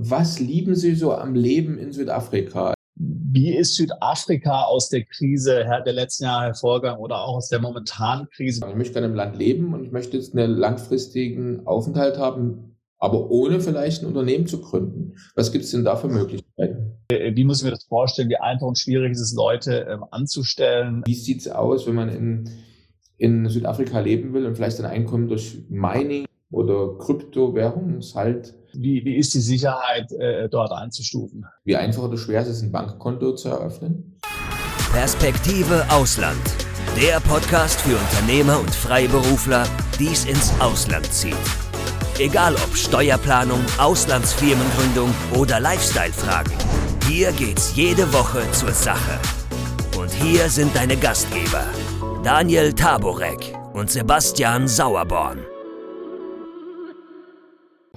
Was lieben Sie so am Leben in Südafrika? Wie ist Südafrika aus der Krise der letzten Jahre hervorgegangen oder auch aus der momentanen Krise? Ich möchte gerne im Land leben und ich möchte jetzt einen langfristigen Aufenthalt haben, aber ohne vielleicht ein Unternehmen zu gründen. Was gibt es denn da für Möglichkeiten? Äh, wie muss ich mir das vorstellen? Wie einfach und schwierig ist es, Leute ähm, anzustellen? Wie sieht es aus, wenn man in, in Südafrika leben will und vielleicht sein Einkommen durch Mining oder Kryptowährungshalt wie, wie ist die Sicherheit äh, dort einzustufen? Wie einfach oder schwer ist es, ein Bankkonto zu eröffnen? Perspektive Ausland. Der Podcast für Unternehmer und Freiberufler, die es ins Ausland zieht. Egal ob Steuerplanung, Auslandsfirmengründung oder Lifestyle-Fragen. Hier geht's jede Woche zur Sache. Und hier sind deine Gastgeber, Daniel Taborek und Sebastian Sauerborn.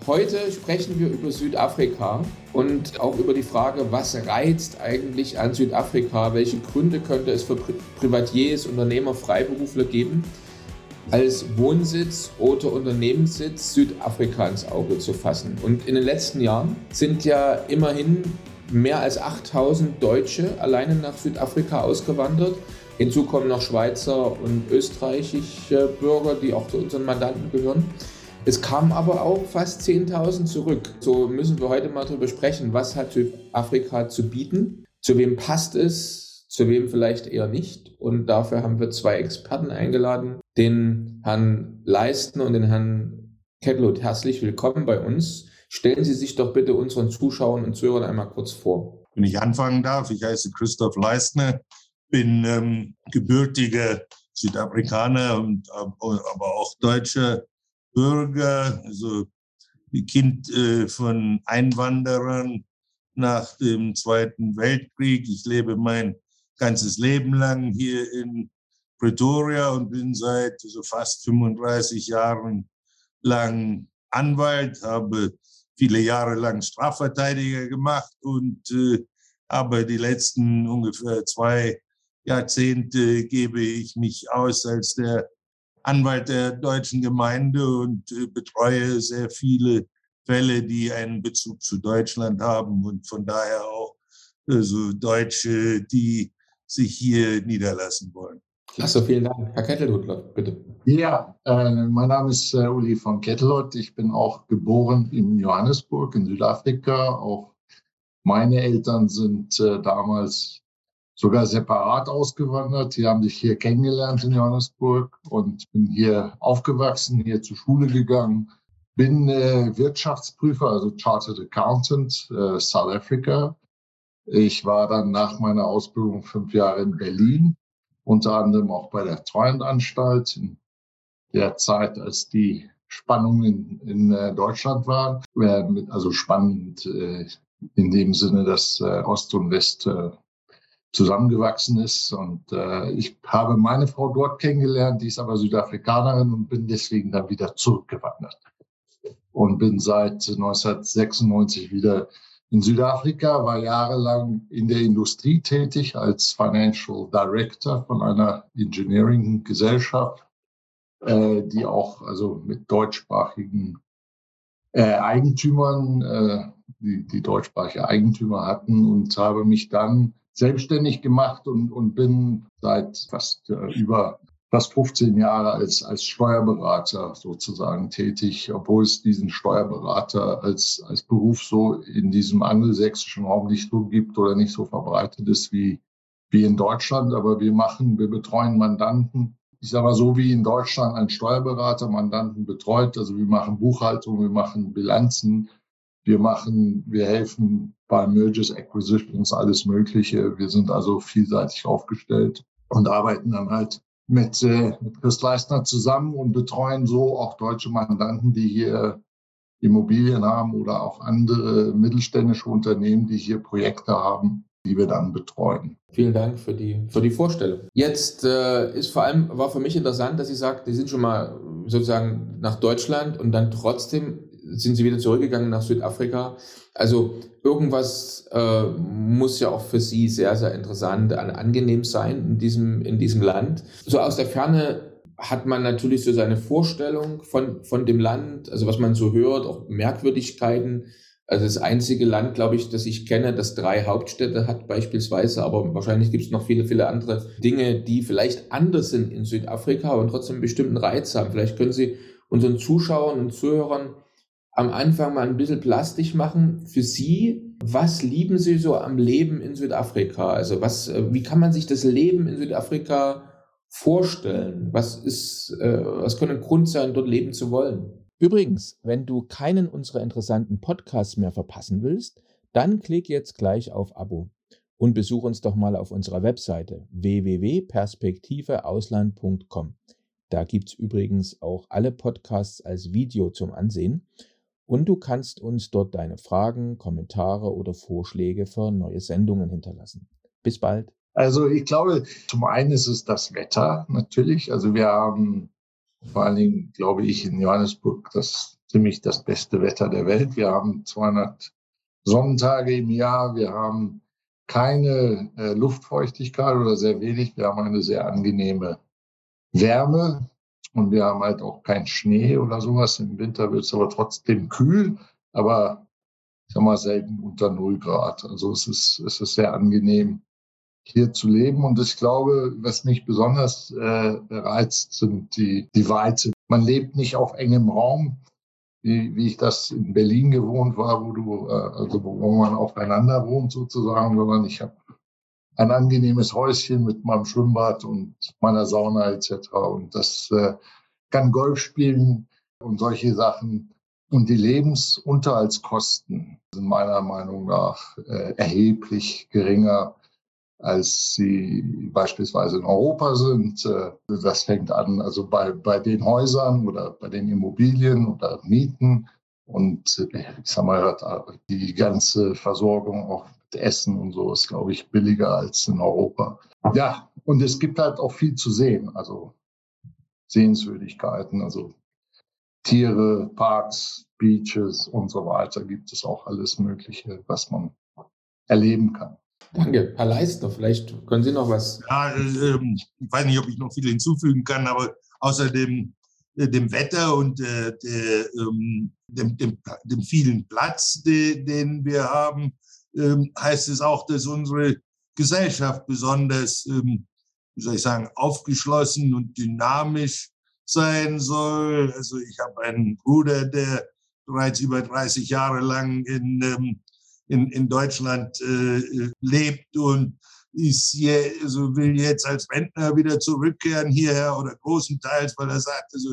Heute sprechen wir über Südafrika und auch über die Frage, was reizt eigentlich an Südafrika? Welche Gründe könnte es für Privatiers, Unternehmer, Freiberufler geben, als Wohnsitz oder Unternehmenssitz Südafrika ins Auge zu fassen? Und in den letzten Jahren sind ja immerhin mehr als 8000 Deutsche alleine nach Südafrika ausgewandert. Hinzu kommen noch Schweizer und österreichische Bürger, die auch zu unseren Mandanten gehören. Es kamen aber auch fast 10.000 zurück. So müssen wir heute mal darüber sprechen, was hat Südafrika zu bieten, zu wem passt es, zu wem vielleicht eher nicht. Und dafür haben wir zwei Experten eingeladen, den Herrn Leistner und den Herrn Kettlut. Herzlich willkommen bei uns. Stellen Sie sich doch bitte unseren Zuschauern und Zuhörern einmal kurz vor. Wenn ich anfangen darf, ich heiße Christoph Leistner, bin ähm, gebürtiger Südafrikaner und aber auch Deutscher, Bürger, also Kind äh, von Einwanderern nach dem Zweiten Weltkrieg. Ich lebe mein ganzes Leben lang hier in Pretoria und bin seit so fast 35 Jahren lang Anwalt, habe viele Jahre lang Strafverteidiger gemacht und äh, aber die letzten ungefähr zwei Jahrzehnte gebe ich mich aus als der Anwalt der deutschen Gemeinde und äh, betreue sehr viele Fälle, die einen Bezug zu Deutschland haben und von daher auch also Deutsche, die sich hier niederlassen wollen. Klasse, vielen Dank. Herr Kettelhut, bitte. Ja, äh, mein Name ist äh, Uli von Kettelhut. Ich bin auch geboren in Johannesburg in Südafrika. Auch meine Eltern sind äh, damals sogar separat ausgewandert. Die haben sich hier kennengelernt in Johannesburg und bin hier aufgewachsen, hier zur Schule gegangen. Bin äh, Wirtschaftsprüfer, also Chartered Accountant, äh, South Africa. Ich war dann nach meiner Ausbildung fünf Jahre in Berlin, unter anderem auch bei der Treuhandanstalt in der Zeit, als die Spannungen in, in äh, Deutschland waren. Äh, also spannend äh, in dem Sinne, dass äh, Ost und West zusammengewachsen ist. Und äh, ich habe meine Frau dort kennengelernt, die ist aber Südafrikanerin und bin deswegen dann wieder zurückgewandert. Und bin seit 1996 wieder in Südafrika, war jahrelang in der Industrie tätig als Financial Director von einer Engineering-Gesellschaft, äh, die auch also mit deutschsprachigen äh, Eigentümern, äh, die, die deutschsprachige Eigentümer hatten und habe mich dann selbstständig gemacht und, und bin seit fast äh, über fast 15 Jahre als, als Steuerberater sozusagen tätig, obwohl es diesen Steuerberater als, als Beruf so in diesem angelsächsischen Raum nicht so gibt oder nicht so verbreitet ist wie, wie in Deutschland. Aber wir machen, wir betreuen Mandanten. Ich sage mal so, wie in Deutschland ein Steuerberater Mandanten betreut. Also wir machen Buchhaltung, wir machen Bilanzen, wir machen, wir helfen bei Mergers, Acquisitions, alles Mögliche. Wir sind also vielseitig aufgestellt und arbeiten dann halt mit, äh, mit Chris Leistner zusammen und betreuen so auch deutsche Mandanten, die hier Immobilien haben oder auch andere mittelständische Unternehmen, die hier Projekte haben, die wir dann betreuen. Vielen Dank für die, für die Vorstellung. Jetzt äh, ist vor allem, war für mich interessant, dass Sie sagt, Sie sind schon mal sozusagen nach Deutschland und dann trotzdem sind sie wieder zurückgegangen nach Südafrika. Also irgendwas äh, muss ja auch für sie sehr, sehr interessant und angenehm sein in diesem, in diesem Land. So aus der Ferne hat man natürlich so seine Vorstellung von, von dem Land, also was man so hört, auch Merkwürdigkeiten Also das einzige Land, glaube ich, das ich kenne, das drei Hauptstädte hat beispielsweise, aber wahrscheinlich gibt es noch viele, viele andere Dinge, die vielleicht anders sind in Südafrika und trotzdem einen bestimmten Reiz haben. Vielleicht können Sie unseren Zuschauern und Zuhörern am Anfang mal ein bisschen plastisch machen. Für Sie, was lieben Sie so am Leben in Südafrika? Also was, äh, wie kann man sich das Leben in Südafrika vorstellen? Was ist, äh, was könnte ein Grund sein, dort leben zu wollen? Übrigens, wenn du keinen unserer interessanten Podcasts mehr verpassen willst, dann klick jetzt gleich auf Abo und besuch uns doch mal auf unserer Webseite www.perspektiveausland.com. Da gibt es übrigens auch alle Podcasts als Video zum Ansehen und du kannst uns dort deine Fragen, Kommentare oder Vorschläge für neue Sendungen hinterlassen. Bis bald. Also ich glaube, zum einen ist es das Wetter natürlich. Also wir haben vor allen Dingen, glaube ich, in Johannesburg das ziemlich das beste Wetter der Welt. Wir haben 200 Sonnentage im Jahr. Wir haben keine äh, Luftfeuchtigkeit oder sehr wenig. Wir haben eine sehr angenehme Wärme und wir haben halt auch keinen Schnee oder sowas. Im Winter wird es aber trotzdem kühl, aber ich sag mal selten unter 0 Grad. Also es ist, es ist sehr angenehm hier zu leben. Und ich glaube, was mich besonders äh, reizt, sind die, die Weite. Man lebt nicht auf engem Raum, wie, wie ich das in Berlin gewohnt war, wo du, äh, also wo man aufeinander wohnt sozusagen, sondern ich habe ein angenehmes Häuschen mit meinem Schwimmbad und meiner Sauna etc. Und das äh, kann Golf spielen und solche Sachen. Und die Lebensunterhaltskosten sind meiner Meinung nach äh, erheblich geringer als sie beispielsweise in Europa sind. Äh, das fängt an, also bei, bei den Häusern oder bei den Immobilien oder Mieten. Und äh, ich sag mal, die ganze Versorgung auch Essen und so ist, glaube ich, billiger als in Europa. Ja, und es gibt halt auch viel zu sehen, also Sehenswürdigkeiten, also Tiere, Parks, Beaches und so weiter gibt es auch alles Mögliche, was man erleben kann. Danke. Herr Leister, vielleicht können Sie noch was. Ja, äh, ich weiß nicht, ob ich noch viel hinzufügen kann, aber außer dem, äh, dem Wetter und äh, der, ähm, dem, dem, dem, vielen Platz, de, den wir haben, ähm, heißt es auch, dass unsere Gesellschaft besonders, ähm, wie soll ich sagen, aufgeschlossen und dynamisch sein soll. Also ich habe einen Bruder, der bereits über 30 Jahre lang in ähm, in, in Deutschland äh, lebt und ist hier, also will jetzt als Rentner wieder zurückkehren hierher oder großenteils, weil er sagt, also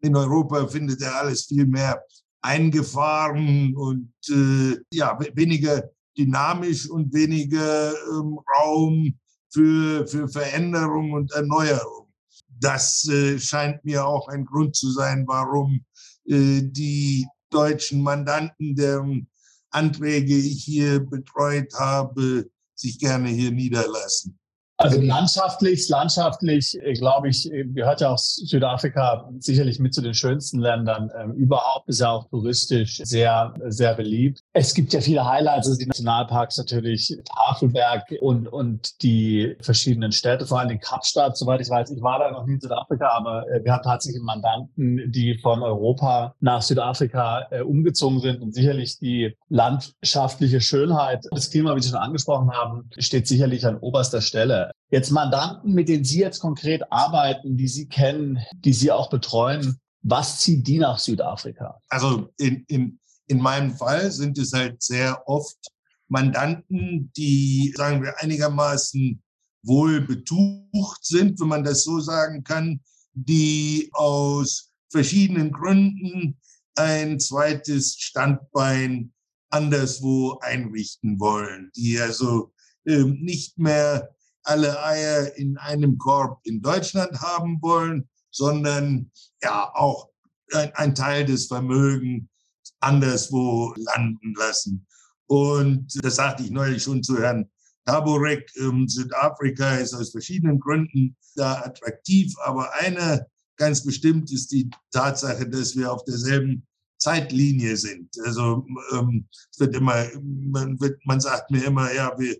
in Europa findet er alles viel mehr eingefahren und äh, ja, weniger dynamisch und weniger ähm, Raum für, für Veränderung und Erneuerung. Das äh, scheint mir auch ein Grund zu sein, warum äh, die deutschen Mandanten, deren Anträge ich hier betreut habe, sich gerne hier niederlassen. Also landschaftlich, landschaftlich, äh, glaube ich, äh, gehört ja auch Südafrika sicherlich mit zu den schönsten Ländern ähm, überhaupt. Ist ja auch touristisch sehr, sehr beliebt. Es gibt ja viele Highlights, also die Nationalparks natürlich, Tafelberg und, und die verschiedenen Städte, vor allem den Kapstadt, soweit ich weiß. Ich war da noch nie in Südafrika, aber äh, wir haben tatsächlich Mandanten, die von Europa nach Südafrika äh, umgezogen sind und sicherlich die landschaftliche Schönheit, das Klima, wie Sie schon angesprochen haben, steht sicherlich an oberster Stelle. Jetzt Mandanten, mit denen Sie jetzt konkret arbeiten, die Sie kennen, die Sie auch betreuen, was zieht die nach Südafrika? Also in, in, in meinem Fall sind es halt sehr oft Mandanten, die, sagen wir, einigermaßen wohl betucht sind, wenn man das so sagen kann, die aus verschiedenen Gründen ein zweites Standbein anderswo einrichten wollen, die also ähm, nicht mehr alle Eier in einem Korb in Deutschland haben wollen, sondern ja auch ein, ein Teil des Vermögens anderswo landen lassen. Und das sagte ich neulich schon zu Herrn Taborek. Ähm, Südafrika ist aus verschiedenen Gründen da attraktiv, aber eine ganz bestimmt ist die Tatsache, dass wir auf derselben Zeitlinie sind. Also ähm, es wird immer, man, wird, man sagt mir immer, ja, wir,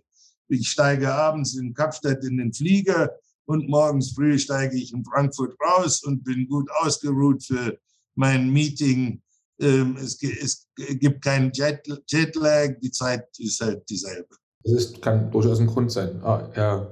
ich steige abends in Kapstadt in den Flieger und morgens früh steige ich in Frankfurt raus und bin gut ausgeruht für mein Meeting Ähm, es, gibt keinen Jet, Jetlag, die Zeit ist halt dieselbe. Das kann durchaus ein Grund sein. Ah, ja.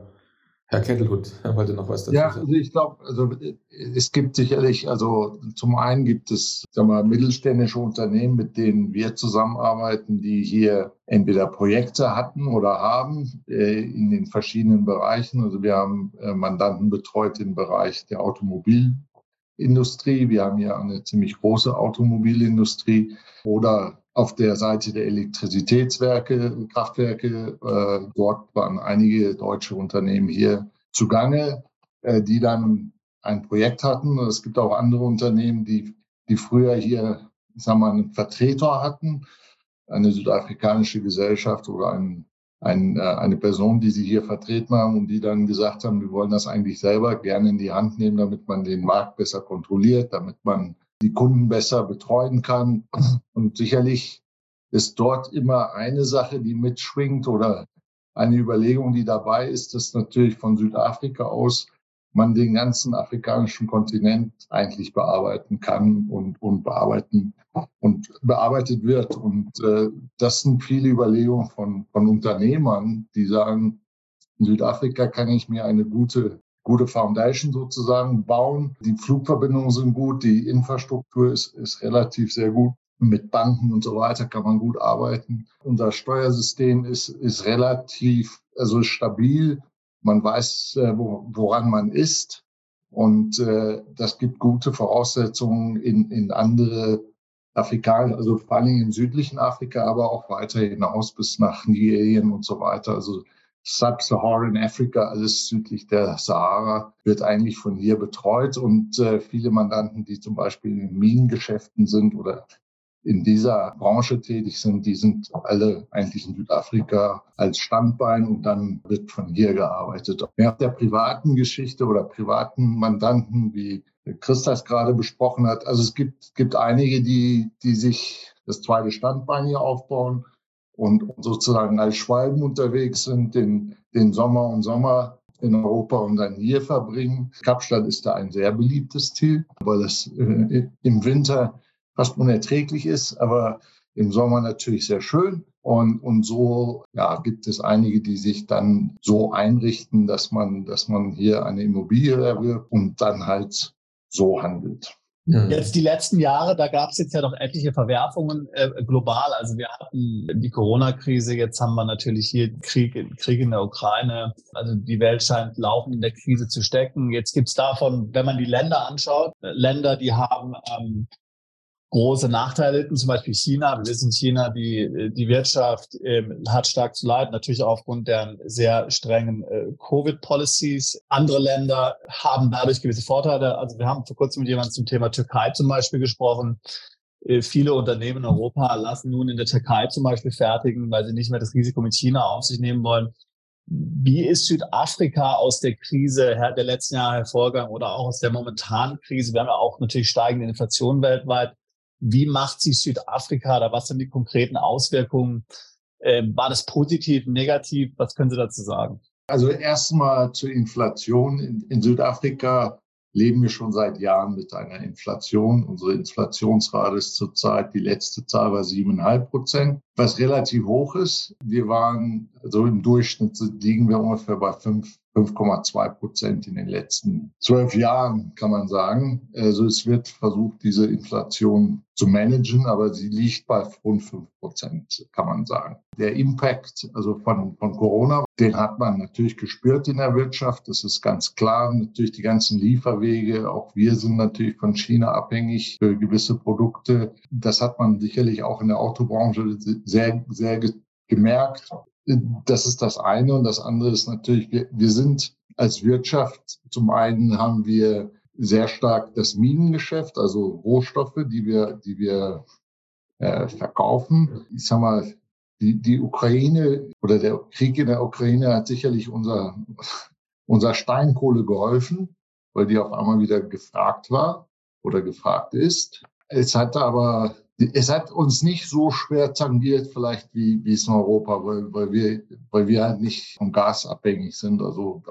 Herr Kettelhut wollte noch was dazu ja, sagen. Ja, also ich glaube, also es gibt sicherlich, also zum einen gibt es sagen wir, mittelständische Unternehmen, mit denen wir zusammenarbeiten, die hier entweder Projekte hatten oder haben äh, in den verschiedenen Bereichen. Also wir haben äh, Mandanten betreut im Bereich der Automobilindustrie. Wir haben ja eine ziemlich große Automobilindustrie oder auf der Seite der Elektrizitätswerke, Kraftwerke, äh, dort waren einige deutsche Unternehmen hier zugange, äh, die dann ein Projekt hatten. Es gibt auch andere Unternehmen, die, die früher hier, ich sag mal, einen Vertreter hatten, eine südafrikanische Gesellschaft oder ein, ein, äh, eine Person, die sie hier vertreten haben und die dann gesagt haben, wir wollen das eigentlich selber gerne in die Hand nehmen, damit man den Markt besser kontrolliert, damit man die Kunden besser betreuen kann. Und sicherlich ist dort immer eine Sache, die mitschwingt oder eine Überlegung, die dabei ist, dass natürlich von Südafrika aus man den ganzen afrikanischen Kontinent eigentlich bearbeiten kann und, und bearbeiten und bearbeitet wird. Und äh, das sind viele Überlegungen von, von Unternehmern, die sagen, in Südafrika kann ich mir eine gute gute Foundation sozusagen bauen. Die Flugverbindungen sind gut, die Infrastruktur ist, ist relativ sehr gut. Mit Banken und so weiter kann man gut arbeiten. Unser Steuersystem ist, ist relativ also stabil. Man weiß, äh, wo, woran man ist. Und äh, das gibt gute Voraussetzungen in, in andere Afrikaner, also vor allem im südlichen Afrika, aber auch weiter hinaus bis nach Nigerien und so weiter. Also Sub-Saharan Afrika, alles südlich der Sahara, wird eigentlich von hier betreut. Und äh, viele Mandanten, die zum Beispiel in Minengeschäften sind oder in dieser Branche tätig sind, die sind alle eigentlich in Südafrika als Standbein und dann wird von hier gearbeitet. Während der privaten Geschichte oder privaten Mandanten, wie Christas gerade besprochen hat, also es gibt, gibt einige, die, die sich das zweite Standbein hier aufbauen und sozusagen als Schwalben unterwegs sind, den, den Sommer und Sommer in Europa und dann hier verbringen. Kapstadt ist da ein sehr beliebtes Ziel, weil es äh, im Winter fast unerträglich ist, aber im Sommer natürlich sehr schön. Und, und so ja, gibt es einige, die sich dann so einrichten, dass man, dass man hier eine Immobilie erwirbt und dann halt so handelt. Jetzt die letzten Jahre, da gab es jetzt ja doch etliche Verwerfungen äh, global. Also wir hatten die Corona-Krise, jetzt haben wir natürlich hier Krieg, Krieg in der Ukraine. Also die Welt scheint laufend in der Krise zu stecken. Jetzt gibt's davon, wenn man die Länder anschaut, äh, Länder, die haben ähm, große Nachteile, zum Beispiel China. Wir wissen, China, die, die Wirtschaft ähm, hat stark zu leiden, natürlich aufgrund der sehr strengen äh, Covid-Policies. Andere Länder haben dadurch gewisse Vorteile. Also wir haben vor kurzem mit jemandem zum Thema Türkei zum Beispiel gesprochen. Äh, viele Unternehmen in Europa lassen nun in der Türkei zum Beispiel fertigen, weil sie nicht mehr das Risiko mit China auf sich nehmen wollen. Wie ist Südafrika aus der Krise der letzten Jahre hervorgegangen oder auch aus der momentanen Krise? Wir haben ja auch natürlich steigende Inflation weltweit. Wie macht sich Südafrika oder was sind die konkreten Auswirkungen? Ähm, war das positiv, negativ? Was können Sie dazu sagen? Also erstmal zur Inflation. In, in Südafrika leben wir schon seit Jahren mit einer Inflation. Unsere Inflationsrate ist zurzeit, die letzte Zahl war siebeneinhalb Prozent, was relativ hoch ist. Wir waren, also im Durchschnitt liegen wir ungefähr bei fünf 5,2 Prozent in den letzten zwölf Jahren, kann man sagen. Also es wird versucht, diese Inflation zu managen, aber sie liegt bei rund 5 Prozent, kann man sagen. Der Impact also von, von Corona, den hat man natürlich gespürt in der Wirtschaft. Das ist ganz klar. Natürlich die ganzen Lieferwege. Auch wir sind natürlich von China abhängig für gewisse Produkte. Das hat man sicherlich auch in der Autobranche sehr, sehr gemerkt. Das ist das eine. Und das andere ist natürlich, wir, wir sind als Wirtschaft, zum einen haben wir sehr stark das Minengeschäft, also Rohstoffe, die wir, die wir äh, verkaufen. Ich sag mal, die, die Ukraine oder der Krieg in der Ukraine hat sicherlich unser, unser Steinkohle geholfen, weil die auf einmal wieder gefragt war oder gefragt ist. Es hat aber es hat uns nicht so schwer tangiert, vielleicht wie, wie es in Europa, weil, weil, wir, weil wir halt nicht vom Gas abhängig sind. Also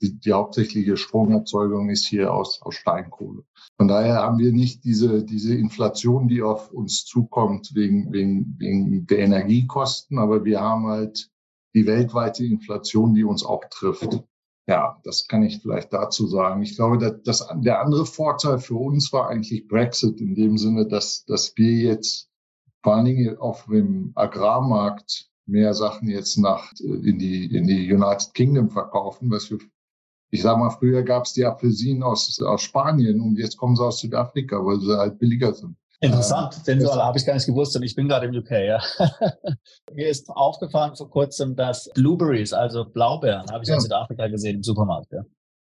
die, die hauptsächliche Stromerzeugung ist hier aus, aus Steinkohle. Von daher haben wir nicht diese, diese Inflation, die auf uns zukommt wegen, wegen, wegen der Energiekosten, aber wir haben halt die weltweite Inflation, die uns auch trifft. Ja, das kann ich vielleicht dazu sagen. Ich glaube, dass, dass der andere Vorteil für uns war eigentlich Brexit in dem Sinne, dass, dass wir jetzt vor allen Dingen auf dem Agrarmarkt mehr Sachen jetzt nach in die in die United Kingdom verkaufen, was wir ich sag mal, früher gab es die Apfelsinen aus, aus Spanien und jetzt kommen sie aus Südafrika, weil sie halt billiger sind. Interessant, denn so habe ich gar nicht gewusst und ich bin gerade im UK, ja. Mir ist aufgefallen vor kurzem, dass Blueberries, also Blaubeeren, habe ich ja. in Südafrika gesehen im Supermarkt, ja.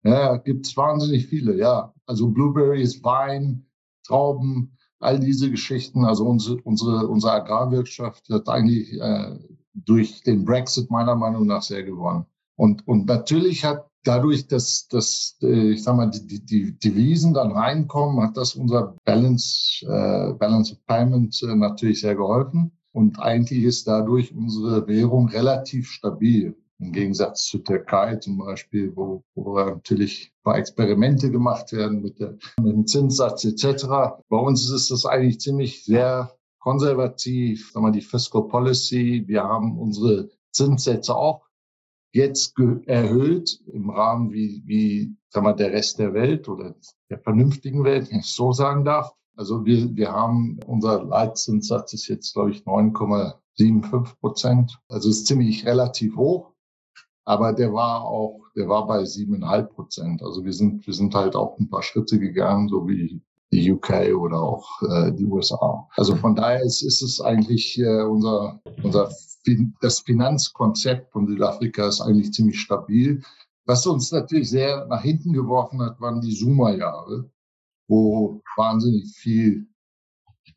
Ja, gibt's wahnsinnig viele, ja. Also Blueberries, Wein, Trauben, all diese Geschichten. Also unsere, unsere, unsere Agrarwirtschaft hat eigentlich äh, durch den Brexit meiner Meinung nach sehr gewonnen. Und, und natürlich hat dadurch, dass, dass äh, ich sag mal, die, die, die Devisen dann reinkommen, hat das unser Balance, äh, Balance of Payment äh, natürlich sehr geholfen. Und eigentlich ist dadurch unsere Währung relativ stabil. Im Gegensatz zur Türkei zum Beispiel, wo, wo natürlich ein paar Experimente gemacht werden mit, der, mit dem Zinssatz etc. Bei uns ist es eigentlich ziemlich sehr konservativ, sagen wir, die Fiscal Policy. Wir haben unsere Zinssätze auch jetzt erhöht im Rahmen wie, wie sagen wir, der Rest der Welt oder der vernünftigen Welt, wenn ich so sagen darf. Also wir, wir haben, unser Leitzinssatz ist jetzt, glaube ich, 9,75 Prozent. Also ist ziemlich relativ hoch. Aber der war auch, der war bei siebeneinhalb Prozent. Also wir sind, wir sind halt auch ein paar Schritte gegangen, so wie die UK oder auch äh, die USA. Also von daher ist, ist es eigentlich äh, unser, unser das Finanzkonzept von Südafrika ist eigentlich ziemlich stabil. Was uns natürlich sehr nach hinten geworfen hat, waren die Zuma-Jahre, wo wahnsinnig viel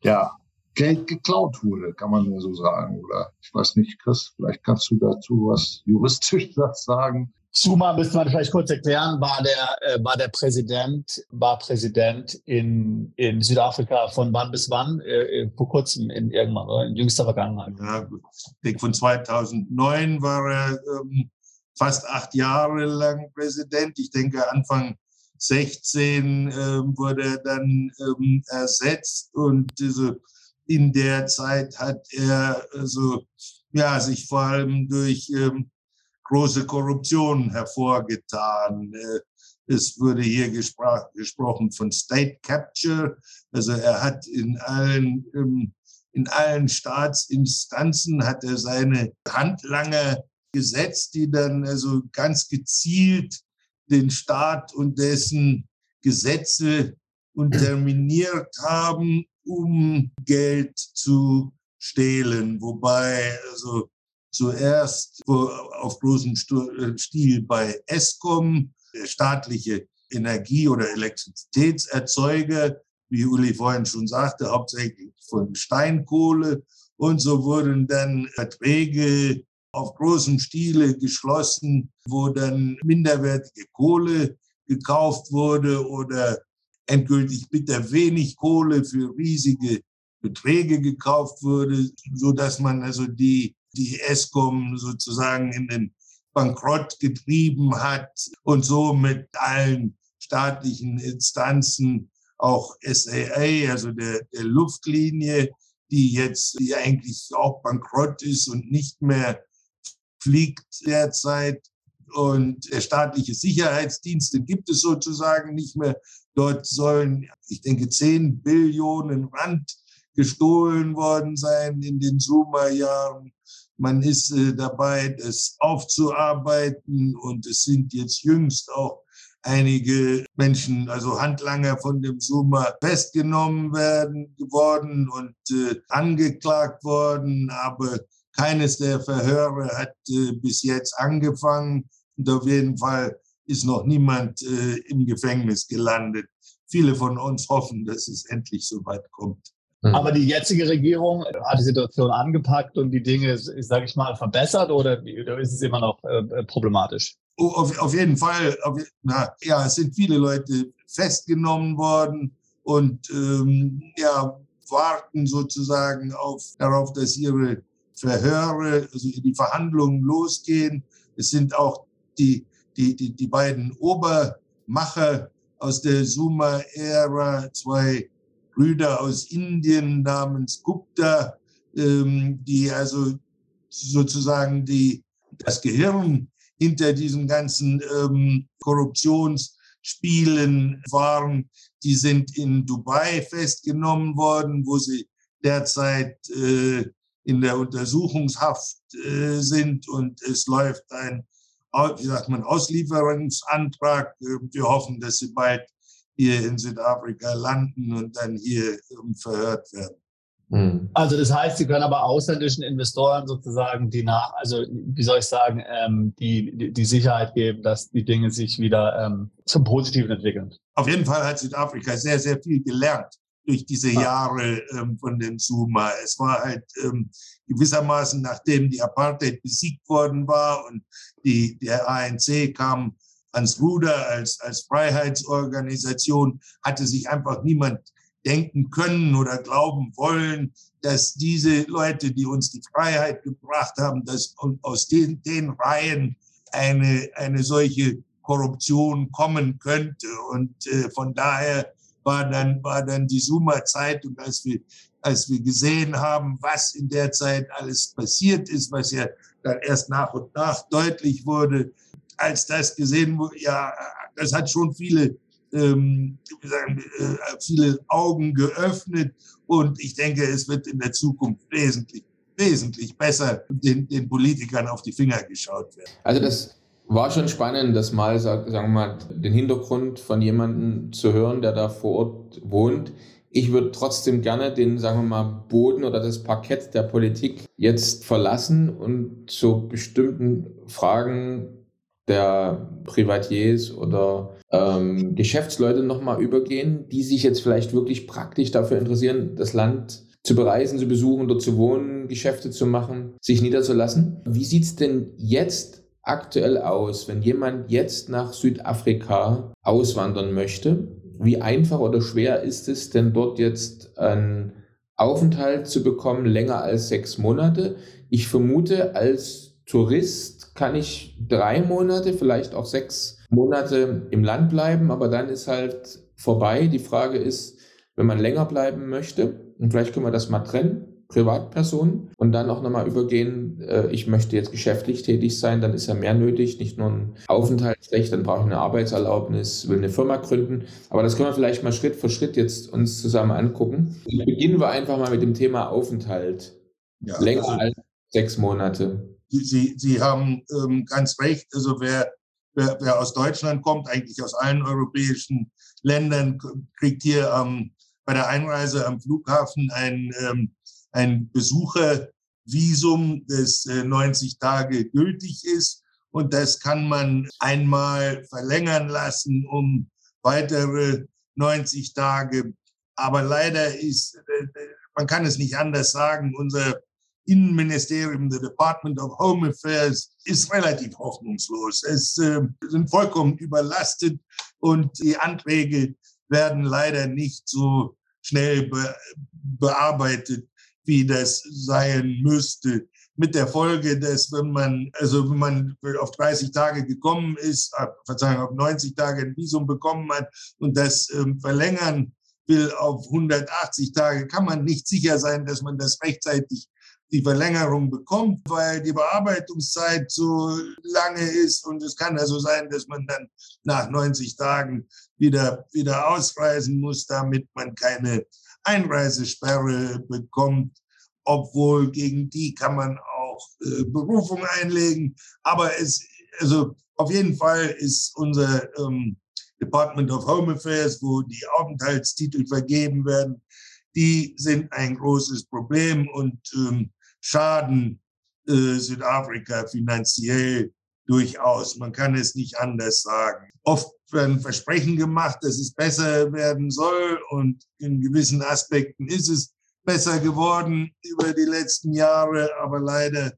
ja, Geld geklaut wurde, kann man nur so sagen. Oder ich weiß nicht, Chris, vielleicht kannst du dazu was juristisch sagen. Zuma müsste man vielleicht kurz erklären, war der, äh, war der Präsident, war Präsident in, in Südafrika von wann bis wann? Äh, äh vor kurzem in irgendwann, oder? In jüngster Vergangenheit. Ja. Ich denke, von 2009 war er ähm, fast acht Jahre lang Präsident. Ich denke, Anfang 16 ähm, wurde er dann ähm, ersetzt und diese, in der Zeit hat er also, ja, sich vor allem durch ähm, große Korruption hervorgetan. Es wurde hier gespro gesprochen von State Capture. Also er hat in allen, ähm, in allen Staatsinstanzen hat er seine Handlanger gesetzt, die dann also ganz gezielt den Staat und dessen Gesetze unterminiert haben, um Geld zu stehlen. Wobei also zuerst auf großem äh, Stil bei ESCOM, staatliche Energie- oder Elektrizitätserzeuger, wie Uli vorhin schon sagte, hauptsächlich von Steinkohle. Und so wurden dann Verträge auf großem Stile geschlossen, wo dann minderwertige Kohle gekauft wurde oder endgültig bitter wenig Kohle für riesige Beträge gekauft wurde, so dass man also die die ESCOM sozusagen in den Bankrott getrieben hat und so mit allen staatlichen Instanzen, auch SAA, also der, der Luftlinie, die jetzt die eigentlich auch bankrott ist und nicht mehr fliegt derzeit. Und staatliche Sicherheitsdienste gibt es sozusagen nicht mehr. Dort sollen, ich denke, 10 Billionen Rand gestohlen worden sein in den Zuma-Jahren. Man ist äh, dabei, das aufzuarbeiten und es sind jetzt jüngst auch einige Menschen, also Handlanger von dem Suma, festgenommen werden geworden und äh, angeklagt worden, aber keines der Verhöre hat äh, bis jetzt angefangen und auf jeden Fall ist noch niemand äh, im Gefängnis gelandet. Viele von uns hoffen, dass es endlich so weit kommt. Mhm. Aber die jetzige Regierung hat die Situation angepackt und die Dinge, sage ich mal, verbessert oder, oder ist es immer noch äh, problematisch? Oh, auf, auf, jeden Fall. Auf, na, ja, es sind viele Leute festgenommen worden und ähm, ja, warten sozusagen auf, darauf, dass ihre Verhöre, also die Verhandlungen losgehen. Es sind auch die, die, die, die beiden Obermacher aus der Suma-Ära, zwei Brüder aus Indien namens Gupta, ähm, die also sozusagen die, das Gehirn hinter diesen ganzen ähm, Korruptionsspielen waren. Die sind in Dubai festgenommen worden, wo sie derzeit äh, in der Untersuchungshaft äh, sind und es läuft ein, wie sagt man, Auslieferungsantrag. Wir hoffen, dass sie bald hier in Südafrika landen und dann hier ähm, verhört werden. Hm. Also das heißt, Sie können aber ausländischen Investoren sozusagen die nach, also wie soll ich sagen, ähm, die, die Sicherheit geben, dass die Dinge sich wieder ähm, zum Positiven entwickeln. Auf jeden Fall hat Südafrika sehr, sehr viel gelernt durch diese Jahre ähm, von den Zuma. Es war halt ähm, gewissermaßen, nachdem die Apartheid besiegt worden war und die, der ANC kam ans Ruder als, als Freiheitsorganisation, hatte sich einfach niemand denken können oder glauben wollen, dass diese Leute, die uns die Freiheit gebracht haben, dass aus den, den Reihen eine, eine solche Korruption kommen könnte. Und äh, von daher war dann, war dann die Suma-Zeitung, als wir, als wir gesehen haben, was in der Zeit alles passiert ist, was ja dann erst nach und nach deutlich wurde, als das gesehen wurde, ja, das hat schon viele, ähm, sagen, äh, viele Augen geöffnet und ich denke, es wird in der Zukunft wesentlich, wesentlich besser den, den Politikern auf die Finger geschaut werden. Also das war schon spannend, das mal, sagen wir mal, den Hintergrund von jemandem zu hören, der da vor Ort wohnt. Ich würde trotzdem gerne den, sagen wir mal, Boden oder das Parkett der Politik jetzt verlassen und zu bestimmten Fragen der Privatiers oder ähm, Geschäftsleute nochmal übergehen, die sich jetzt vielleicht wirklich praktisch dafür interessieren, das Land zu bereisen, zu besuchen, dort zu wohnen, Geschäfte zu machen, sich niederzulassen. Wie sieht's denn jetzt aktuell aus, wenn jemand jetzt nach Südafrika auswandern möchte? Wie einfach oder schwer ist es denn dort jetzt einen Aufenthalt zu bekommen, länger als sechs Monate? Ich vermute, als Tourist kann ich drei Monate, vielleicht auch sechs Monate im Land bleiben, aber dann ist halt vorbei. Die Frage ist, wenn man länger bleiben möchte, und vielleicht können wir das mal trennen, Privatpersonen und dann auch nochmal übergehen, äh, ich möchte jetzt geschäftlich tätig sein, dann ist ja mehr nötig, nicht nur ein Aufenthaltsrecht, dann brauche ich eine Arbeitserlaubnis, will eine Firma gründen. Aber das können wir vielleicht mal Schritt für Schritt jetzt uns zusammen angucken. Beginnen wir einfach mal mit dem Thema Aufenthalt. Ja, Länger also, als sechs Monate. Sie, Sie haben ähm, ganz recht. Also wer, wer, wer, aus Deutschland kommt, eigentlich aus allen europäischen Ländern, kriegt hier ähm, bei der Einreise am Flughafen ein ähm, ein Besuchervisum, das 90 äh, Tage gültig ist. Und das kann man einmal verlängern lassen um weitere 90 Tage. Aber leider ist, äh, man kann es nicht anders sagen, unser Innenministerium, the Department of Home Affairs, ist relativ hoffnungslos. Es äh, sind vollkommen überlastet und die Anträge werden leider nicht so schnell be bearbeitet, wie das sein müsste. Mit der Folge, dass wenn man, also wenn man auf 30 Tage gekommen ist, äh, Verzeihung, auf 90 Tage ein Visum bekommen hat und das ähm, verlängern will auf 180 Tage, kann man nicht sicher sein, dass man das rechtzeitig die Verlängerung bekommt, weil die Bearbeitungszeit so lange ist. Und es kann also sein, dass man dann nach 90 Tagen wieder, wieder ausreisen muss, damit man keine Einreisesperre bekommt, obwohl gegen die kann man auch äh, Berufung einlegen. Aber es, also auf jeden Fall ist unser ähm, Department of Home Affairs, wo die Aufenthaltstitel vergeben werden, die sind ein großes Problem und ähm, schaden äh, Südafrika finanziell durchaus. Man kann es nicht anders sagen. Oft werden Versprechen gemacht, dass es besser werden soll und in gewissen Aspekten ist es besser geworden über die letzten Jahre, aber leider,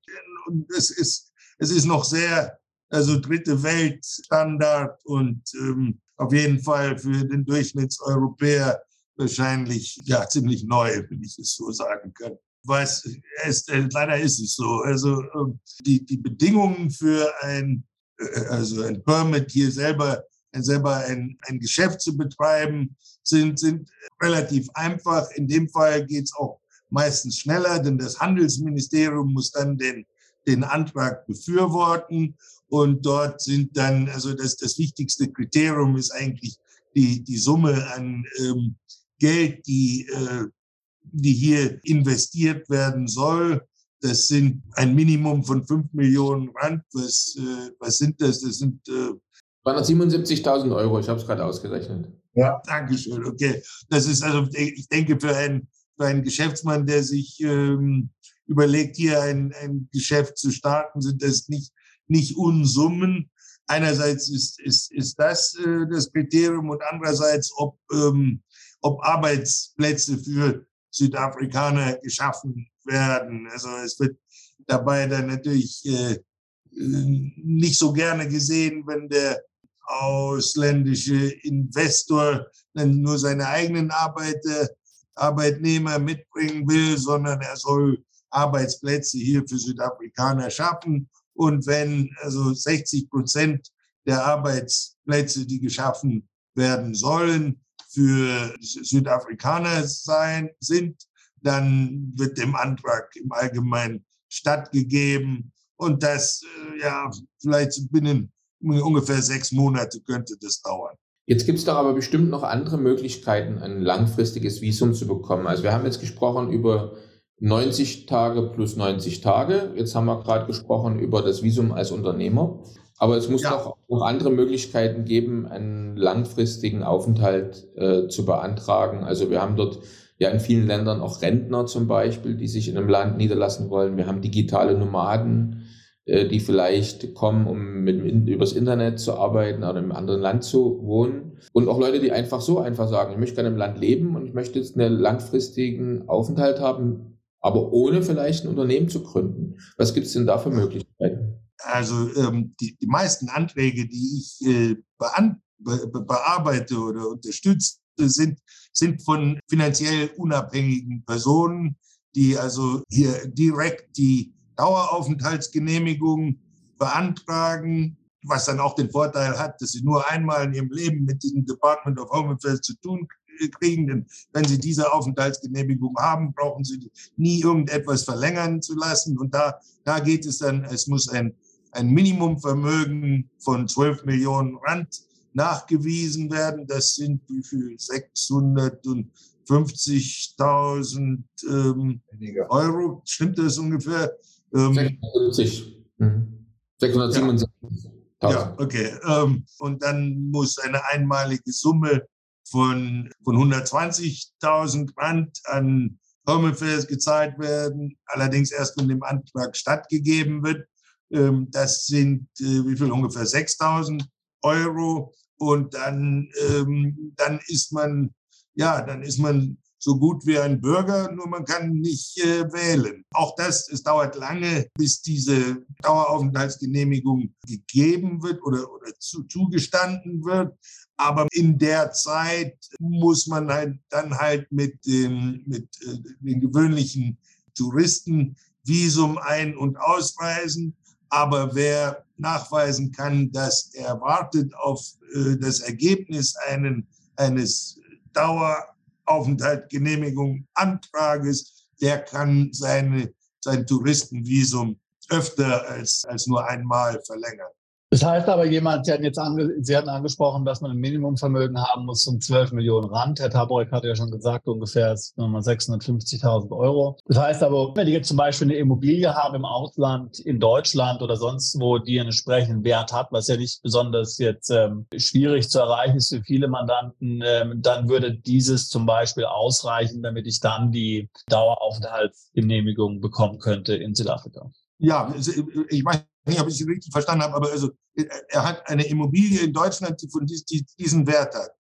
es ist, es ist noch sehr, also dritte Weltstandard und ähm, auf jeden Fall für den Durchschnittseuropäer wahrscheinlich ja ziemlich neu, wenn ich es so sagen kann. Was es, äh, leider ist es so. Also ähm, die, die Bedingungen für ein äh, also ein Permit hier selber selber ein, ein Geschäft zu betreiben, sind, sind relativ einfach. In dem Fall geht es auch meistens schneller, denn das Handelsministerium muss dann den, den Antrag befürworten. Und dort sind dann, also das, das wichtigste Kriterium ist eigentlich die, die Summe an ähm, Geld, die, äh, die hier investiert werden soll. Das sind ein Minimum von fünf Millionen Rand. Was, äh, was sind das? Das sind äh, 277.000 Euro, ich habe es gerade ausgerechnet. Ja, danke schön. Okay, das ist also, ich denke, für einen, für einen Geschäftsmann, der sich ähm, überlegt, hier ein, ein Geschäft zu starten, sind das nicht, nicht Unsummen. Einerseits ist, ist, ist das äh, das Kriterium und andererseits, ob, ähm, ob Arbeitsplätze für Südafrikaner geschaffen werden. Also es wird dabei dann natürlich äh, nicht so gerne gesehen, wenn der ausländische Investor nur seine eigenen Arbeiter, Arbeitnehmer mitbringen will, sondern er soll Arbeitsplätze hier für Südafrikaner schaffen. Und wenn also 60 Prozent der Arbeitsplätze, die geschaffen werden sollen, für Südafrikaner sein, sind, dann wird dem Antrag im Allgemeinen stattgegeben. Und das, äh, ja, vielleicht binnen ungefähr sechs Monate könnte das dauern. Jetzt gibt es doch aber bestimmt noch andere Möglichkeiten, ein langfristiges Visum zu bekommen. Also wir haben jetzt gesprochen über 90 Tage plus 90 Tage. Jetzt haben wir gerade gesprochen über das Visum als Unternehmer. Aber es muss ja. doch auch andere Möglichkeiten geben, einen langfristigen Aufenthalt äh, zu beantragen. Also wir haben dort ja in vielen Ländern auch Rentner zum Beispiel, die sich in einem Land niederlassen wollen. Wir haben digitale Nomaden äh, die vielleicht kommen, um mit, übers Internet zu arbeiten oder im anderen Land zu wohnen. Und auch Leute, die einfach so einfach sagen, ich möchte gerne im Land leben und ich möchte jetzt einen langfristigen Aufenthalt haben, aber ohne vielleicht ein Unternehmen zu gründen. Was gibt es denn da für Möglichkeiten? Also ähm, die, die meisten Anträge, die ich äh, bean, be, bearbeite oder unterstütze, sind, sind von finanziell unabhängigen Personen, die also hier direkt die Daueraufenthaltsgenehmigung beantragen, was dann auch den Vorteil hat, dass sie nur einmal in ihrem Leben mit diesem Department of Home Affairs zu tun kriegen. Denn wenn sie diese Aufenthaltsgenehmigung haben, brauchen sie nie irgendetwas verlängern zu lassen. Und da, da geht es dann, es muss ein, ein Minimumvermögen von 12 Millionen Rand nachgewiesen werden. Das sind wie viel? 650.000 ähm, Euro. Stimmt das ungefähr? Ähm, 670. Mhm. 677. Ja, ja okay. Ähm, und dann muss eine einmalige Summe von, von 120.000 Rand an Home Affairs gezahlt werden, allerdings erst wenn dem Antrag stattgegeben wird. Ähm, das sind äh, wie viel? Ungefähr 6.000 Euro. Und dann, ähm, dann ist man, ja, dann ist man so gut wie ein Bürger, nur man kann nicht äh, wählen. Auch das, es dauert lange, bis diese Daueraufenthaltsgenehmigung gegeben wird oder, oder zu, zugestanden wird. Aber in der Zeit muss man halt dann halt mit dem, mit äh, den gewöhnlichen Touristenvisum ein- und ausreisen. Aber wer nachweisen kann, dass er wartet auf äh, das Ergebnis einen, eines Dauer Aufenthaltsgenehmigung Antrages, der kann seine, sein Touristenvisum öfter als, als nur einmal verlängern. Das heißt aber, jemand, Sie hatten jetzt ange, Sie hatten angesprochen, dass man ein Minimumvermögen haben muss von 12 Millionen Rand. Herr Taborek hat ja schon gesagt, ungefähr 650.000 Euro. Das heißt aber, wenn ich jetzt zum Beispiel eine Immobilie habe im Ausland, in Deutschland oder sonst wo, die einen entsprechenden Wert hat, was ja nicht besonders jetzt ähm, schwierig zu erreichen ist für viele Mandanten, ähm, dann würde dieses zum Beispiel ausreichen, damit ich dann die Daueraufenthaltsgenehmigung bekommen könnte in Südafrika. Ja, ich meine, nicht, ob ich es richtig verstanden habe, aber also, er hat eine Immobilie in Deutschland, die diesen Wert hat.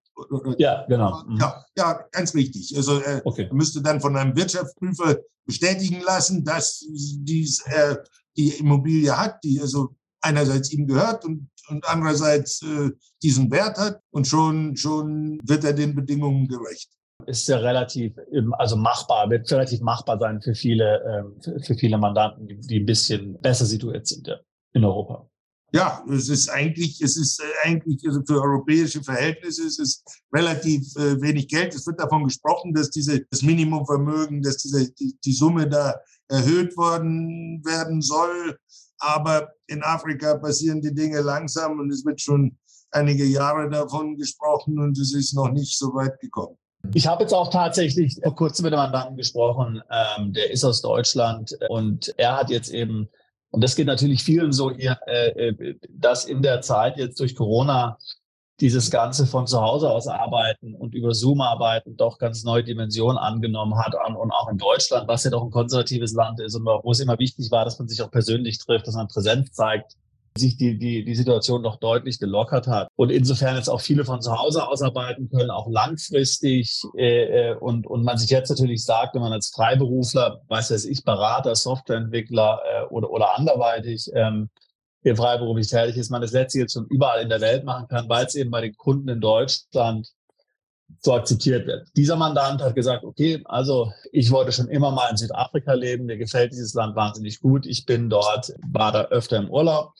Ja, genau. Mhm. Ja, ja, ganz richtig. Also er okay. müsste dann von einem Wirtschaftsprüfer bestätigen lassen, dass dies, äh, die Immobilie hat, die also einerseits ihm gehört und, und andererseits äh, diesen Wert hat und schon, schon wird er den Bedingungen gerecht. ist ja relativ, also machbar, wird relativ machbar sein für viele, ähm, für viele Mandanten, die ein bisschen besser situiert sind in Europa. Ja, es ist eigentlich, es ist äh, eigentlich also für europäische Verhältnisse es ist relativ äh, wenig Geld. Es wird davon gesprochen, dass diese das Minimumvermögen, dass diese die, die Summe da erhöht worden werden soll. Aber in Afrika passieren die Dinge langsam und es wird schon einige Jahre davon gesprochen und es ist noch nicht so weit gekommen. Ich habe jetzt auch tatsächlich vor kurzem mit einem Mandanten gesprochen, ähm, der ist aus Deutschland und er hat jetzt eben, und das geht natürlich vielen so, äh, äh, dass in der Zeit jetzt durch Corona dieses Ganze von zu Hause aus arbeiten und über Zoom arbeiten doch ganz neue Dimensionen angenommen hat und auch in Deutschland, was ja doch ein konservatives Land ist und wo es immer wichtig war, dass man sich auch persönlich trifft, dass man Präsenz zeigt, sich die, die, die Situation doch deutlich gelockert hat. Und insofern jetzt auch viele von zu Hause ausarbeiten können, auch langfristig. Äh, äh, und, und man sich jetzt natürlich sagt, wenn man als Freiberufler, weiß weiß ich, Berater, Softwareentwickler äh, oder, oder anderweitig ähm, hier freiberuflich tätig ist, man das letzte jetzt schon überall in der Welt machen kann, weil es eben bei den Kunden in Deutschland so akzeptiert wird. Dieser Mandant hat gesagt, okay, also ich wollte schon immer mal in Südafrika leben, mir gefällt dieses Land wahnsinnig gut, ich bin dort, war da öfter im Urlaub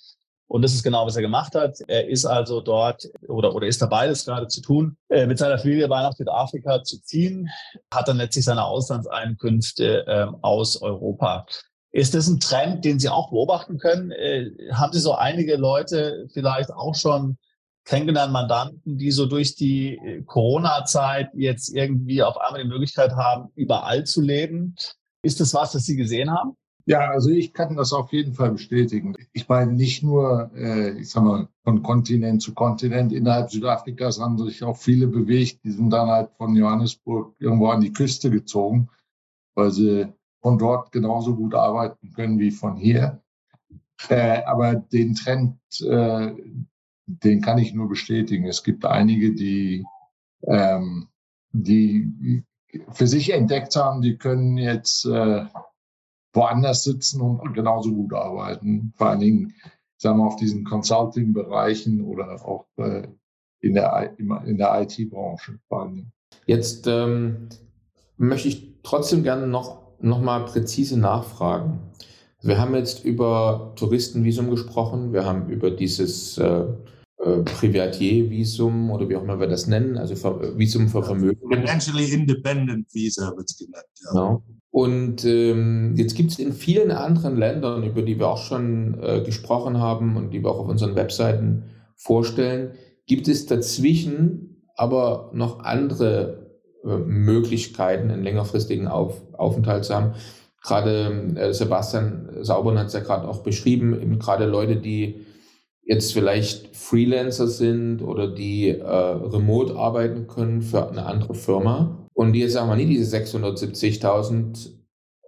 und das ist genau, was er gemacht hat. Er ist also dort oder, oder ist dabei, das gerade zu tun, äh, mit seiner Familie bei nach Südafrika zu ziehen, hat dann letztlich seine Auslandseinkünfte äh, aus Europa. Ist das ein Trend, den Sie auch beobachten können? Äh, haben Sie so einige Leute vielleicht auch schon kennengelernt, Mandanten, die so durch die äh, Corona-Zeit jetzt irgendwie auf einmal die Möglichkeit haben, überall zu leben? Ist das was, das Sie gesehen haben? Ja, also ich kann das auf jeden Fall bestätigen. Ich meine, nicht nur, äh, ich sag mal, von Kontinent zu Kontinent innerhalb Südafrikas haben sich auch viele bewegt. Die sind dann halt von Johannesburg irgendwo an die Küste gezogen, weil sie von dort genauso gut arbeiten können wie von hier. Äh, aber den Trend, äh, den kann ich nur bestätigen. Es gibt einige, die, ähm, die für sich entdeckt haben, die können jetzt äh, woanders sitzen und genauso gut arbeiten. Vor allen Dingen, sagen wir, auf diesen Consulting-Bereichen oder auch äh, in der, in der IT-Branche vor allen Dingen. Jetzt ähm, möchte ich trotzdem gerne noch, noch mal präzise nachfragen. Wir haben jetzt über Touristenvisum gesprochen, wir haben über dieses äh, äh, Privatier-Visum oder wie auch immer wir das nennen, also Visum für Vermögen. Financially Independent Visa wird es genannt. Ja. Genau. Und ähm, jetzt gibt es in vielen anderen Ländern, über die wir auch schon äh, gesprochen haben und die wir auch auf unseren Webseiten vorstellen, gibt es dazwischen aber noch andere äh, Möglichkeiten, einen längerfristigen auf, Aufenthalt zu haben. Gerade äh, Sebastian Saubern hat es ja gerade auch beschrieben, eben gerade Leute, die jetzt vielleicht Freelancer sind oder die äh, remote arbeiten können für eine andere Firma und jetzt sagen wir nie diese 670.000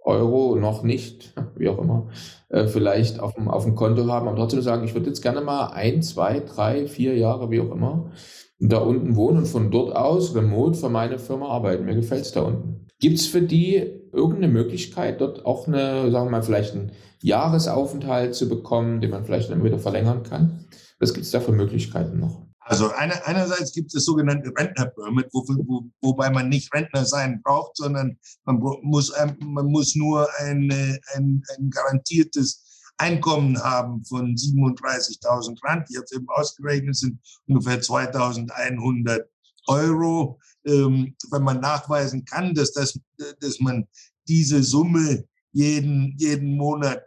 Euro noch nicht, wie auch immer, äh, vielleicht auf dem, auf dem Konto haben, aber trotzdem sagen, ich würde jetzt gerne mal ein, zwei, drei, vier Jahre, wie auch immer, da unten wohnen und von dort aus remote für meine Firma arbeiten. Mir gefällt es da unten. Gibt es für die irgendeine Möglichkeit, dort auch eine, sagen wir mal, vielleicht einen Jahresaufenthalt zu bekommen, den man vielleicht dann wieder verlängern kann? Was gibt es da für Möglichkeiten noch? Also eine, einerseits gibt es sogenannte Rentner-Permit, wo, wo, wobei man nicht Rentner sein braucht, sondern man muss, man muss nur eine, ein, ein garantiertes Einkommen haben von 37.000 Rand. Ich habe es eben ausgerechnet, sind ungefähr 2.100 Euro. Ähm, wenn man nachweisen kann, dass, das, dass man diese Summe jeden, jeden Monat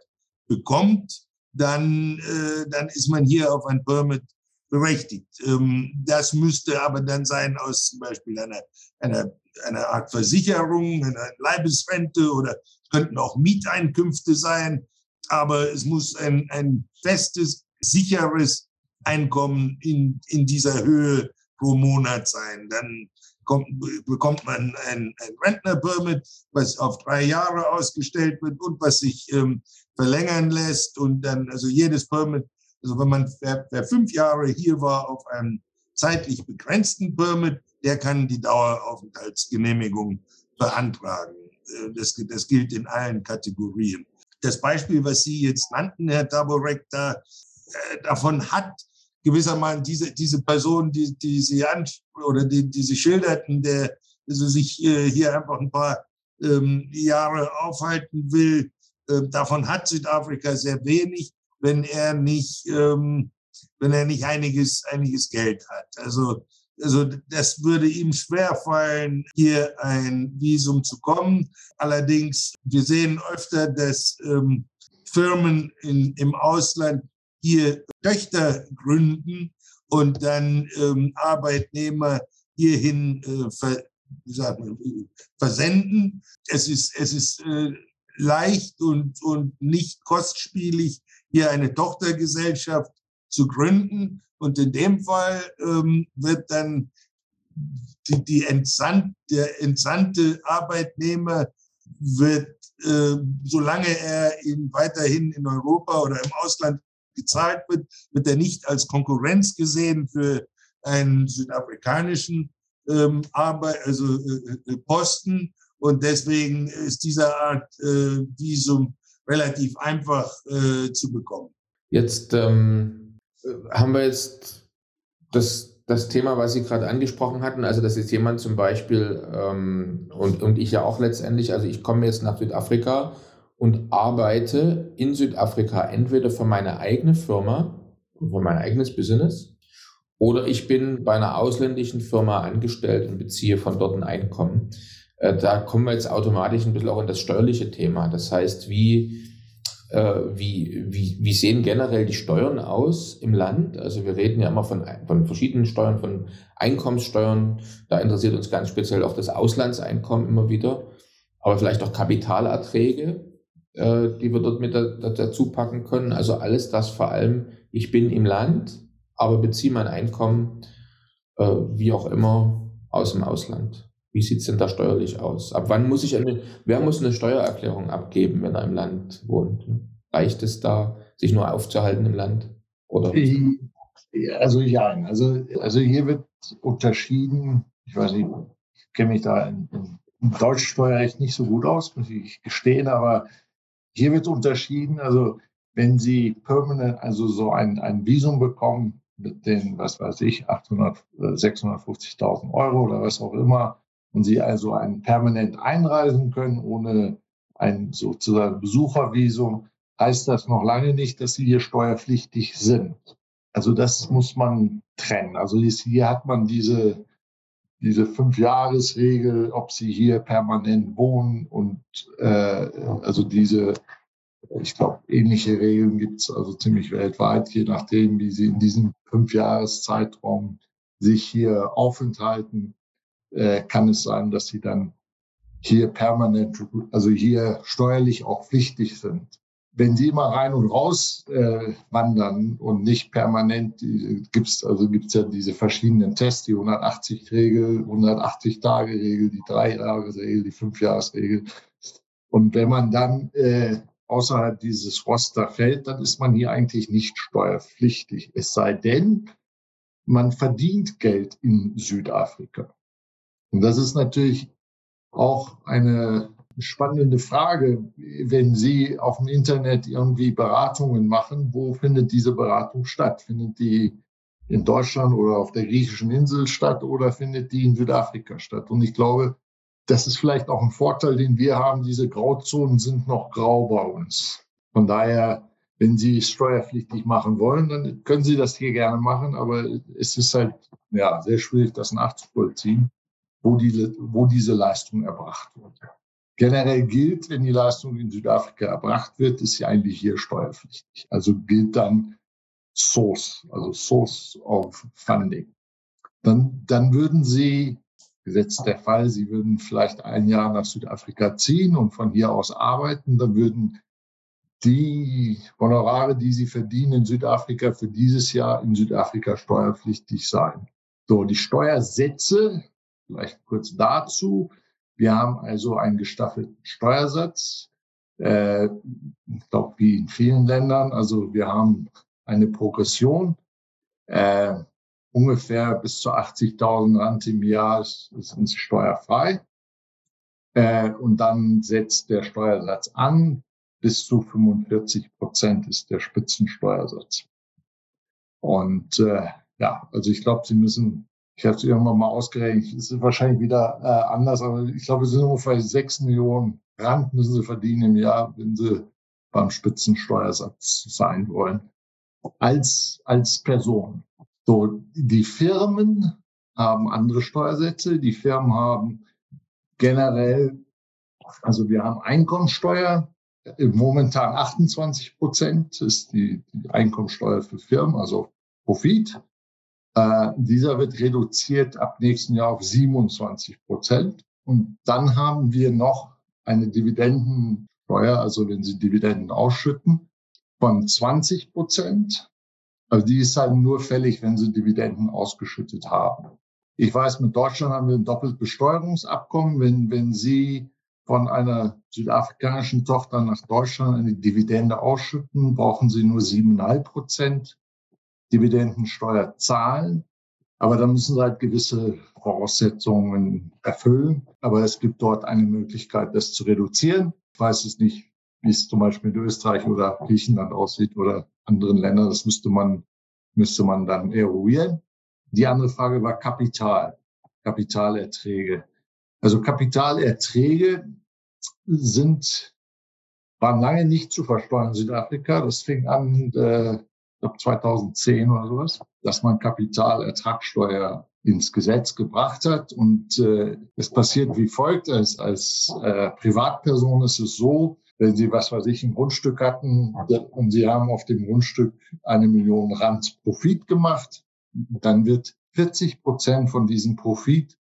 bekommt, dann, äh, dann ist man hier auf ein Permit berechtigt. Ähm, das müsste aber dann sein aus zum Beispiel einer, einer, einer Art Versicherung, einer Leibesrente oder es könnten auch Mieteinkünfte sein. Aber es muss ein, ein festes, sicheres Einkommen in, in dieser Höhe pro Monat sein. Dann kommt, bekommt man ein, ein Rentner-Permit, was auf drei Jahre ausgestellt wird und was sich ähm, verlängern lässt. Und dann, also jedes Permit also wenn man, wer, wer fünf Jahre hier war auf einem zeitlich begrenzten Permit, der kann die Daueraufenthaltsgenehmigung beantragen. Äh, das, das gilt in allen Kategorien. Das Beispiel, was Sie jetzt nannten, Herr Taborek, da, äh, davon hat gewissermaßen diese, diese Person, die, die Sie an, oder die, die Sie schilderten, der also sich äh, hier einfach ein paar ähm, Jahre aufhalten will, äh, davon hat Südafrika sehr wenig, wenn er nicht, ähm, wenn er nicht einiges, einiges Geld hat. Also, also das würde ihm schwerfallen, hier ein Visum zu kommen. Allerdings, wir sehen öfter, dass ähm, Firmen in, im Ausland hier Töchter gründen und dann ähm, Arbeitnehmer hierhin äh, ver, sagen, versenden. Es ist, es ist äh, leicht und, und nicht kostspielig, hier eine Tochtergesellschaft zu gründen. Und in dem Fall ähm, wird dann die, die Entsandt, der entsandte Arbeitnehmer wird, äh, solange er in, weiterhin in Europa oder im Ausland gezahlt wird, wird er nicht als Konkurrenz gesehen für einen südafrikanischen ähm, Arbeit, also äh, äh, Posten. Und deswegen ist diese Art äh, Visum relativ einfach äh, zu bekommen. Jetzt ähm, haben wir jetzt das, das Thema, was Sie gerade angesprochen hatten, also dass jetzt jemand zum Beispiel ähm, und, und ich ja auch letztendlich, also ich komme jetzt nach Südafrika und arbeite in Südafrika entweder für meine eigene Firma, für mein eigenes Business oder ich bin bei einer ausländischen Firma angestellt und beziehe von dort ein Einkommen. Äh, da kommen wir jetzt automatisch ein bisschen auch in das steuerliche Thema. Das heißt, wie, äh, wie, wie, wie sehen generell die Steuern aus im Land? Also wir reden ja immer von, von verschiedenen Steuern, von Einkommenssteuern. Da interessiert uns ganz speziell auch das Auslandseinkommen immer wieder. Aber vielleicht auch Kapitalerträge, äh, die wir dort mit dazu packen können. Also alles das vor allem, ich bin im Land, aber beziehe mein Einkommen, äh, wie auch immer, aus dem Ausland. Wie sieht es denn da steuerlich aus? Ab wann muss ich eine, wer muss eine Steuererklärung abgeben, wenn er im Land wohnt? Reicht es da, sich nur aufzuhalten im Land? Oder? Also ja, also, also hier wird unterschieden, ich weiß nicht, ich kenne mich da in, im deutschen Steuerrecht nicht so gut aus, muss ich gestehen, aber hier wird unterschieden, also wenn Sie permanent, also so ein, ein Visum bekommen, mit den, was weiß ich, 800, 650.000 äh, Euro oder was auch immer, und Sie also ein permanent einreisen können ohne ein sozusagen Besuchervisum, heißt das noch lange nicht, dass Sie hier steuerpflichtig sind. Also das muss man trennen. Also hier hat man diese, diese Fünf-Jahres-Regel, ob Sie hier permanent wohnen und äh, also diese ich glaube, ähnliche Regeln gibt es also ziemlich weltweit, je nachdem, wie sie in diesem Fünfjahreszeitraum sich hier aufenthalten, äh, kann es sein, dass sie dann hier permanent, also hier steuerlich auch pflichtig sind. Wenn sie immer rein und raus äh, wandern und nicht permanent, gibt's also gibt's ja diese verschiedenen Tests, die 180-Regel, 180-Tage-Regel, die Drei-Jahres-Regel, die Fünf-Jahres-Regel. Und wenn man dann äh, außerhalb dieses Roster fällt, dann ist man hier eigentlich nicht steuerpflichtig. Es sei denn, man verdient Geld in Südafrika. Und das ist natürlich auch eine spannende Frage, wenn Sie auf dem Internet irgendwie Beratungen machen, wo findet diese Beratung statt? Findet die in Deutschland oder auf der griechischen Insel statt oder findet die in Südafrika statt? Und ich glaube, das ist vielleicht auch ein Vorteil, den wir haben. Diese Grauzonen sind noch grau bei uns. Von daher, wenn Sie es steuerpflichtig machen wollen, dann können Sie das hier gerne machen. Aber es ist halt ja, sehr schwierig, das nachzuvollziehen, wo, die, wo diese Leistung erbracht wird. Generell gilt, wenn die Leistung in Südafrika erbracht wird, ist sie eigentlich hier steuerpflichtig. Also gilt dann Source, also Source of Funding. Dann, dann würden Sie gesetzt der Fall, Sie würden vielleicht ein Jahr nach Südafrika ziehen und von hier aus arbeiten, dann würden die Honorare, die Sie verdienen in Südafrika, für dieses Jahr in Südafrika steuerpflichtig sein. So, die Steuersätze, vielleicht kurz dazu. Wir haben also einen gestaffelten Steuersatz. Äh, ich glaube, wie in vielen Ländern. Also wir haben eine Progression. Äh, ungefähr bis zu 80.000 Rand im Jahr sind sie steuerfrei. Äh, und dann setzt der Steuersatz an. Bis zu 45 Prozent ist der Spitzensteuersatz. Und äh, ja, also ich glaube, Sie müssen ich habe es irgendwann mal ausgerechnet, es ist wahrscheinlich wieder äh, anders, aber ich glaube, es sind ungefähr sechs Millionen Rand müssen sie verdienen im Jahr, wenn sie beim Spitzensteuersatz sein wollen. Als, als Person. So, die Firmen haben andere Steuersätze. Die Firmen haben generell, also wir haben Einkommensteuer, momentan 28 Prozent ist die, die Einkommensteuer für Firmen, also Profit. Äh, dieser wird reduziert ab nächsten Jahr auf 27 Prozent. Und dann haben wir noch eine Dividendensteuer, also wenn Sie Dividenden ausschütten, von 20 Prozent. Also die ist halt nur fällig, wenn Sie Dividenden ausgeschüttet haben. Ich weiß, mit Deutschland haben wir ein Doppelbesteuerungsabkommen. Wenn, wenn Sie von einer südafrikanischen Tochter nach Deutschland eine Dividende ausschütten, brauchen Sie nur siebeneinhalb Prozent Dividendensteuer zahlen. Aber da müssen Sie halt gewisse Voraussetzungen erfüllen. Aber es gibt dort eine Möglichkeit, das zu reduzieren. Ich weiß es nicht, wie es zum Beispiel in Österreich oder Griechenland aussieht oder anderen Ländern. Das müsste man, müsste man dann eruieren. Die andere Frage war Kapital, Kapitalerträge. Also Kapitalerträge sind, waren lange nicht zu versteuern in Südafrika. Das fing an, äh, glaube 2010 oder sowas, dass man Kapitalertragssteuer ins Gesetz gebracht hat. Und äh, es passiert wie folgt. Als, als äh, Privatperson ist es so, wenn Sie, was weiß ich, ein Grundstück hatten und Sie haben auf dem Grundstück eine Million Rand Profit gemacht, dann wird 40 Prozent von diesem Profit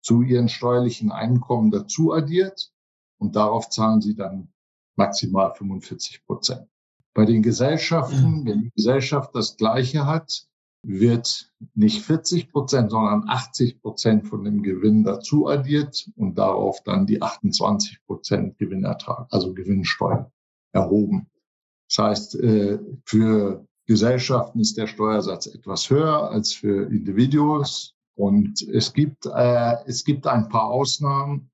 zu Ihren steuerlichen Einkommen dazu addiert und darauf zahlen Sie dann maximal 45 Prozent. Bei den Gesellschaften, mhm. wenn die Gesellschaft das Gleiche hat, wird nicht 40 Prozent, sondern 80 Prozent von dem Gewinn dazu addiert und darauf dann die 28 Prozent Gewinnertrag, also Gewinnsteuer erhoben. Das heißt, äh, für Gesellschaften ist der Steuersatz etwas höher als für Individuos. Und es gibt, äh, es gibt ein paar Ausnahmen,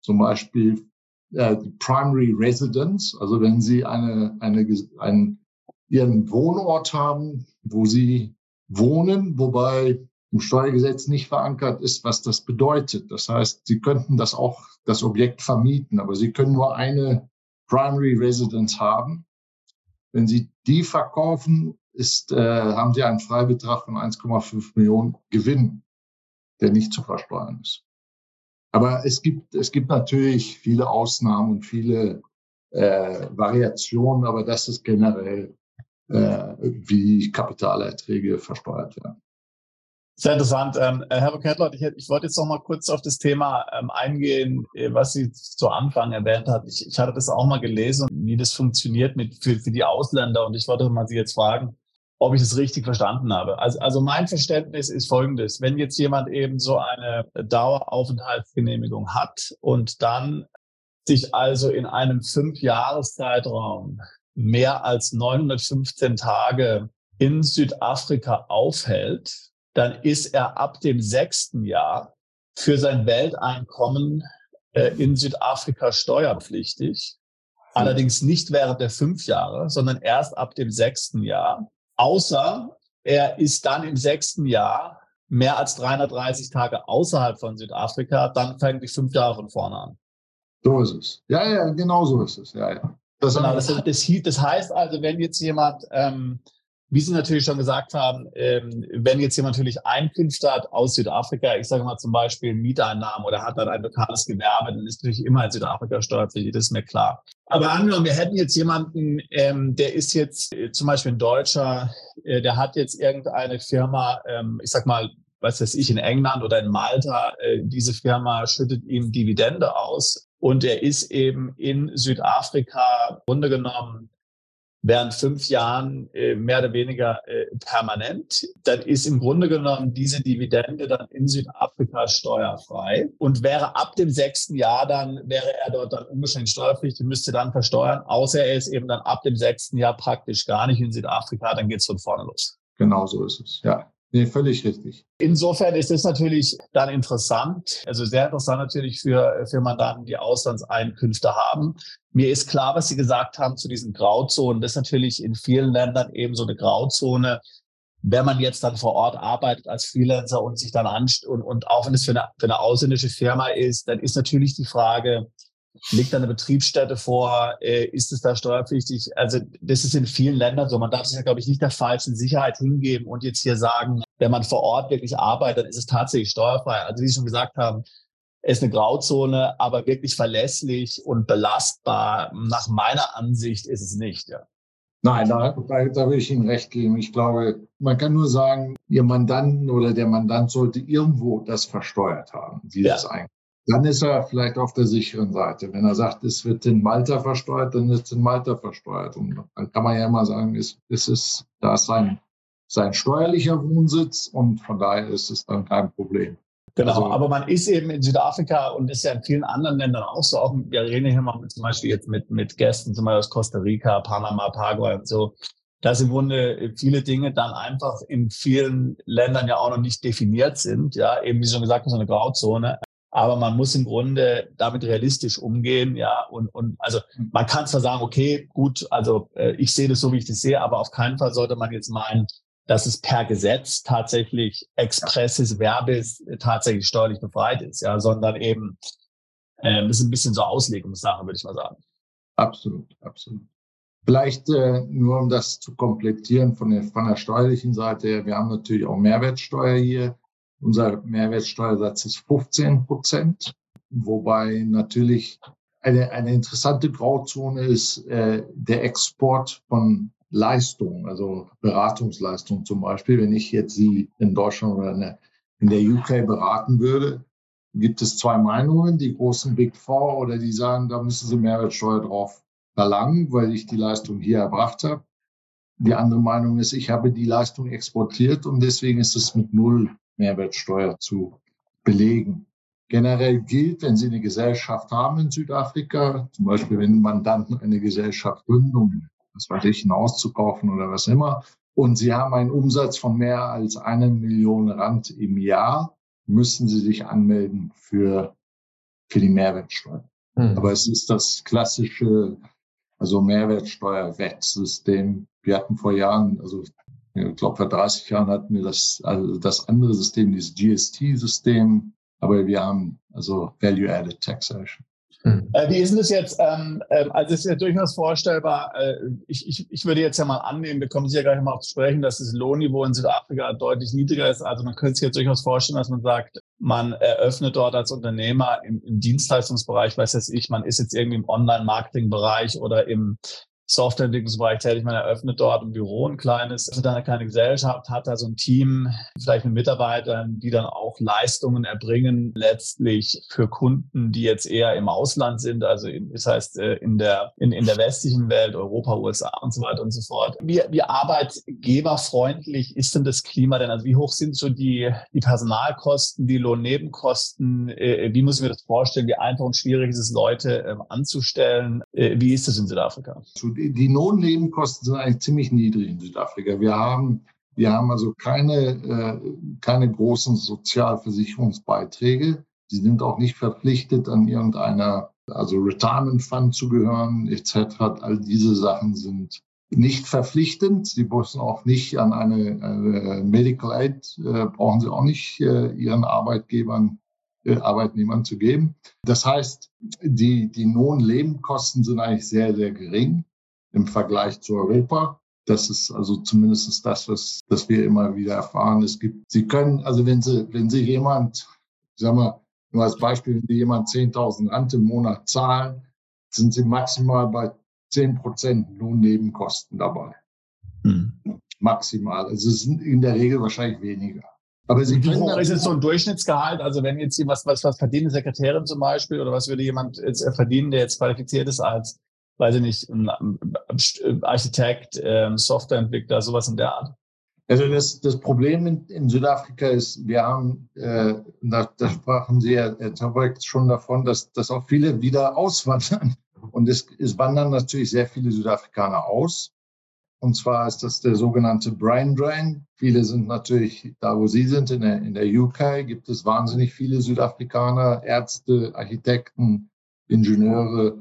zum Beispiel äh, die Primary Residence, also wenn Sie eine, eine, einen, Ihren Wohnort haben, wo Sie wohnen, wobei im Steuergesetz nicht verankert ist, was das bedeutet. Das heißt, Sie könnten das auch, das Objekt vermieten, aber Sie können nur eine Primary Residence haben. Wenn Sie die verkaufen, ist, äh, haben Sie einen Freibetrag von 1,5 Millionen Gewinn, der nicht zu versteuern ist. Aber es gibt, es gibt natürlich viele Ausnahmen und viele äh, Variationen, aber das ist generell, äh, wie Kapitalerträge versteuert werden. Sehr interessant. Ähm, Herr Kettlert, ich, ich wollte jetzt noch mal kurz auf das Thema ähm, eingehen, äh, was Sie zu Anfang erwähnt hat. Ich, ich hatte das auch mal gelesen, wie das funktioniert mit, für, für die Ausländer. Und ich wollte mal Sie jetzt fragen, ob ich es richtig verstanden habe. Also, also mein Verständnis ist folgendes. Wenn jetzt jemand eben so eine Daueraufenthaltsgenehmigung hat und dann sich also in einem Fünfjahreszeitraum mehr als 915 Tage in Südafrika aufhält, dann ist er ab dem sechsten Jahr für sein Welteinkommen äh, in Südafrika steuerpflichtig. Allerdings nicht während der fünf Jahre, sondern erst ab dem sechsten Jahr. Außer er ist dann im sechsten Jahr mehr als 330 Tage außerhalb von Südafrika, dann fängt die fünf Jahre von vorne an. So ist es. Ja, ja, genau so ist es. Ja, ja. Das, genau, das, das, das heißt also, wenn jetzt jemand ähm, wie Sie natürlich schon gesagt haben, ähm, wenn jetzt jemand natürlich Einkünfte hat aus Südafrika, ich sage mal zum Beispiel Mieteinnahmen oder hat dann ein lokales Gewerbe, dann ist natürlich immer in Südafrika steuerpflichtig, das ist mir klar. Aber angenommen, wir hätten jetzt jemanden, ähm, der ist jetzt äh, zum Beispiel ein Deutscher, äh, der hat jetzt irgendeine Firma, ähm, ich sag mal, was weiß ich, in England oder in Malta, äh, diese Firma schüttet ihm Dividende aus. Und er ist eben in Südafrika im Grunde genommen während fünf Jahren äh, mehr oder weniger äh, permanent, dann ist im Grunde genommen diese Dividende dann in Südafrika steuerfrei und wäre ab dem sechsten Jahr dann, wäre er dort dann unbeschränkt steuerpflichtig, müsste dann versteuern, außer er ist eben dann ab dem sechsten Jahr praktisch gar nicht in Südafrika, dann geht's von vorne los. Genau so ist es, ja. Nee, völlig richtig. Insofern ist es natürlich dann interessant, also sehr interessant natürlich für, für Mandanten, die Auslandseinkünfte haben. Mir ist klar, was Sie gesagt haben zu diesen Grauzonen. Das ist natürlich in vielen Ländern eben so eine Grauzone, wenn man jetzt dann vor Ort arbeitet als Freelancer und sich dann anst und, und auch wenn es für eine, für eine ausländische Firma ist, dann ist natürlich die Frage, liegt da eine Betriebsstätte vor, äh, ist es da steuerpflichtig? Also das ist in vielen Ländern so. Man darf sich ja, glaube ich, nicht der falschen Sicherheit hingeben und jetzt hier sagen, wenn man vor Ort wirklich arbeitet, ist es tatsächlich steuerfrei. Also wie Sie schon gesagt haben, ist eine Grauzone, aber wirklich verlässlich und belastbar, nach meiner Ansicht, ist es nicht. Ja. Nein, da, da, da will ich Ihnen recht geben. Ich glaube, man kann nur sagen, Ihr Mandanten oder der Mandant sollte irgendwo das versteuert haben, dieses ja. Einkommen. Dann ist er vielleicht auf der sicheren Seite. Wenn er sagt, es wird in Malta versteuert, dann ist es in Malta versteuert. Und dann kann man ja immer sagen, es, es ist, da ist sein, sein steuerlicher Wohnsitz und von daher ist es dann kein Problem. Genau, also, aber man ist eben in Südafrika und ist ja in vielen anderen Ländern auch so. Auch, wir reden hier mal zum Beispiel jetzt mit, mit Gästen, zum Beispiel aus Costa Rica, Panama, Paraguay und so. Dass im Grunde viele Dinge dann einfach in vielen Ländern ja auch noch nicht definiert sind. Ja, eben wie schon gesagt, so eine Grauzone. Aber man muss im Grunde damit realistisch umgehen, ja. Und, und also man kann zwar sagen, okay, gut, also äh, ich sehe das so, wie ich das sehe, aber auf keinen Fall sollte man jetzt meinen, dass es per Gesetz tatsächlich expresses Verbis tatsächlich steuerlich befreit ist, ja, sondern eben äh, das ist ein bisschen so Auslegungssache, würde ich mal sagen. Absolut, absolut. Vielleicht äh, nur um das zu komplettieren von der, von der steuerlichen Seite her, wir haben natürlich auch Mehrwertsteuer hier. Unser Mehrwertsteuersatz ist 15 Prozent, wobei natürlich eine, eine interessante Grauzone ist äh, der Export von Leistung, also Beratungsleistung zum Beispiel, wenn ich jetzt Sie in Deutschland oder in der UK beraten würde, gibt es zwei Meinungen, die großen Big Four oder die sagen, da müssen Sie Mehrwertsteuer drauf verlangen, weil ich die Leistung hier erbracht habe. Die andere Meinung ist, ich habe die Leistung exportiert und deswegen ist es mit null Mehrwertsteuer zu belegen. Generell gilt, wenn Sie eine Gesellschaft haben in Südafrika, zum Beispiel wenn Mandanten eine Gesellschaft gründen, was weiß ich, ein Haus zu kaufen oder was immer, und Sie haben einen Umsatz von mehr als eine Million Rand im Jahr, müssen Sie sich anmelden für, für die Mehrwertsteuer. Mhm. Aber es ist das klassische, also Mehrwertsteuer-Wettsystem. Wir hatten vor Jahren, also ich glaube vor 30 Jahren hatten wir das, also das andere System, dieses GST-System, aber wir haben also Value-Added Taxation. Mhm. Äh, wie ist denn das jetzt? Ähm, äh, also es ist ja durchaus vorstellbar, äh, ich, ich, ich würde jetzt ja mal annehmen, wir kommen sicher gleich mal zu sprechen, dass das Lohnniveau in Südafrika deutlich niedriger ist. Also man könnte sich jetzt durchaus vorstellen, dass man sagt, man eröffnet dort als Unternehmer im, im Dienstleistungsbereich, weiß jetzt ich, man ist jetzt irgendwie im Online-Marketing-Bereich oder im Softwareentwicklungsbereich tätig. Man eröffnet dort ein Büro, ein kleines, also eine kleine Gesellschaft, hat da so ein Team, vielleicht mit Mitarbeitern, die dann auch Leistungen erbringen, letztlich für Kunden, die jetzt eher im Ausland sind, also in, das heißt äh, in der, in, in der westlichen Welt, Europa, USA und so weiter und so fort. Wie, wie arbeitgeberfreundlich ist denn das Klima denn? Also wie hoch sind so die, die Personalkosten, die Lohnnebenkosten? Äh, wie muss ich mir das vorstellen? Wie einfach und schwierig ist es, Leute äh, anzustellen? wie ist das in Südafrika? Die Lohnnebenkosten sind eigentlich ziemlich niedrig in Südafrika. Wir haben, wir haben also keine, äh, keine großen Sozialversicherungsbeiträge. Sie sind auch nicht verpflichtet, an irgendeiner, also Retirement Fund zu gehören, etc. All diese Sachen sind nicht verpflichtend. Sie müssen auch nicht an eine, eine Medical Aid, äh, brauchen Sie auch nicht äh, Ihren Arbeitgebern äh, Arbeitnehmern zu geben. Das heißt, die, die Lohnnebenkosten sind eigentlich sehr, sehr gering im Vergleich zu Europa. Das ist also zumindest das, was, das wir immer wieder erfahren. Es gibt, Sie können, also wenn Sie, wenn Sie jemand, ich sag mal, nur als Beispiel, wenn Sie jemand 10.000 Rand im Monat zahlen, sind Sie maximal bei 10 Prozent Lohnnebenkosten dabei. Hm. Maximal. Also es sind in der Regel wahrscheinlich weniger. Aber Sie können hoch ist es so ein Durchschnittsgehalt? Also wenn jetzt jemand was, was verdient, eine Sekretärin zum Beispiel, oder was würde jemand jetzt verdienen, der jetzt qualifiziert ist als weiß ich nicht, ein Architekt, ähm, Softwareentwickler, sowas in der Art? Also das, das Problem in, in Südafrika ist, wir haben, äh, da, da sprachen Sie, Herr Tabak, schon davon, dass, dass auch viele wieder auswandern. Und es, es wandern natürlich sehr viele Südafrikaner aus. Und zwar ist das der sogenannte Brain Drain. Viele sind natürlich da, wo Sie sind, in der, in der UK gibt es wahnsinnig viele Südafrikaner, Ärzte, Architekten, Ingenieure,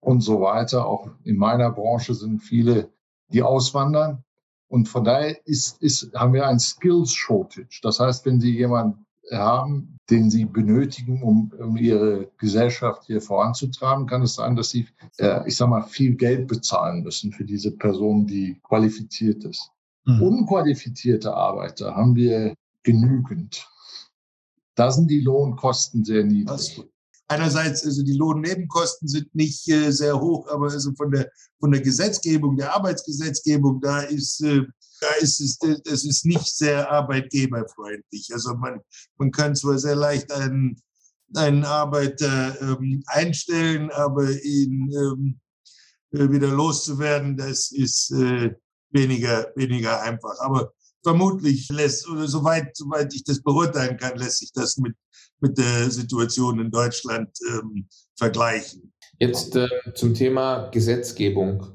und so weiter. Auch in meiner Branche sind viele, die auswandern. Und von daher ist, ist, haben wir ein Skills Shortage. Das heißt, wenn Sie jemanden haben, den Sie benötigen, um, um Ihre Gesellschaft hier voranzutreiben, kann es sein, dass Sie, äh, ich sag mal, viel Geld bezahlen müssen für diese Person, die qualifiziert ist. Mhm. Unqualifizierte Arbeiter haben wir genügend. Da sind die Lohnkosten sehr niedrig. Einerseits, also die Lohnnebenkosten sind nicht äh, sehr hoch, aber also von der, von der Gesetzgebung, der Arbeitsgesetzgebung, da ist, äh, da ist es, es ist nicht sehr arbeitgeberfreundlich. Also man, man kann zwar sehr leicht einen, einen Arbeiter ähm, einstellen, aber ihn ähm, äh, wieder loszuwerden, das ist äh, weniger, weniger einfach. Aber vermutlich lässt, oder soweit, soweit ich das beurteilen kann, lässt sich das mit, mit der Situation in Deutschland ähm, vergleichen. Jetzt äh, zum Thema Gesetzgebung,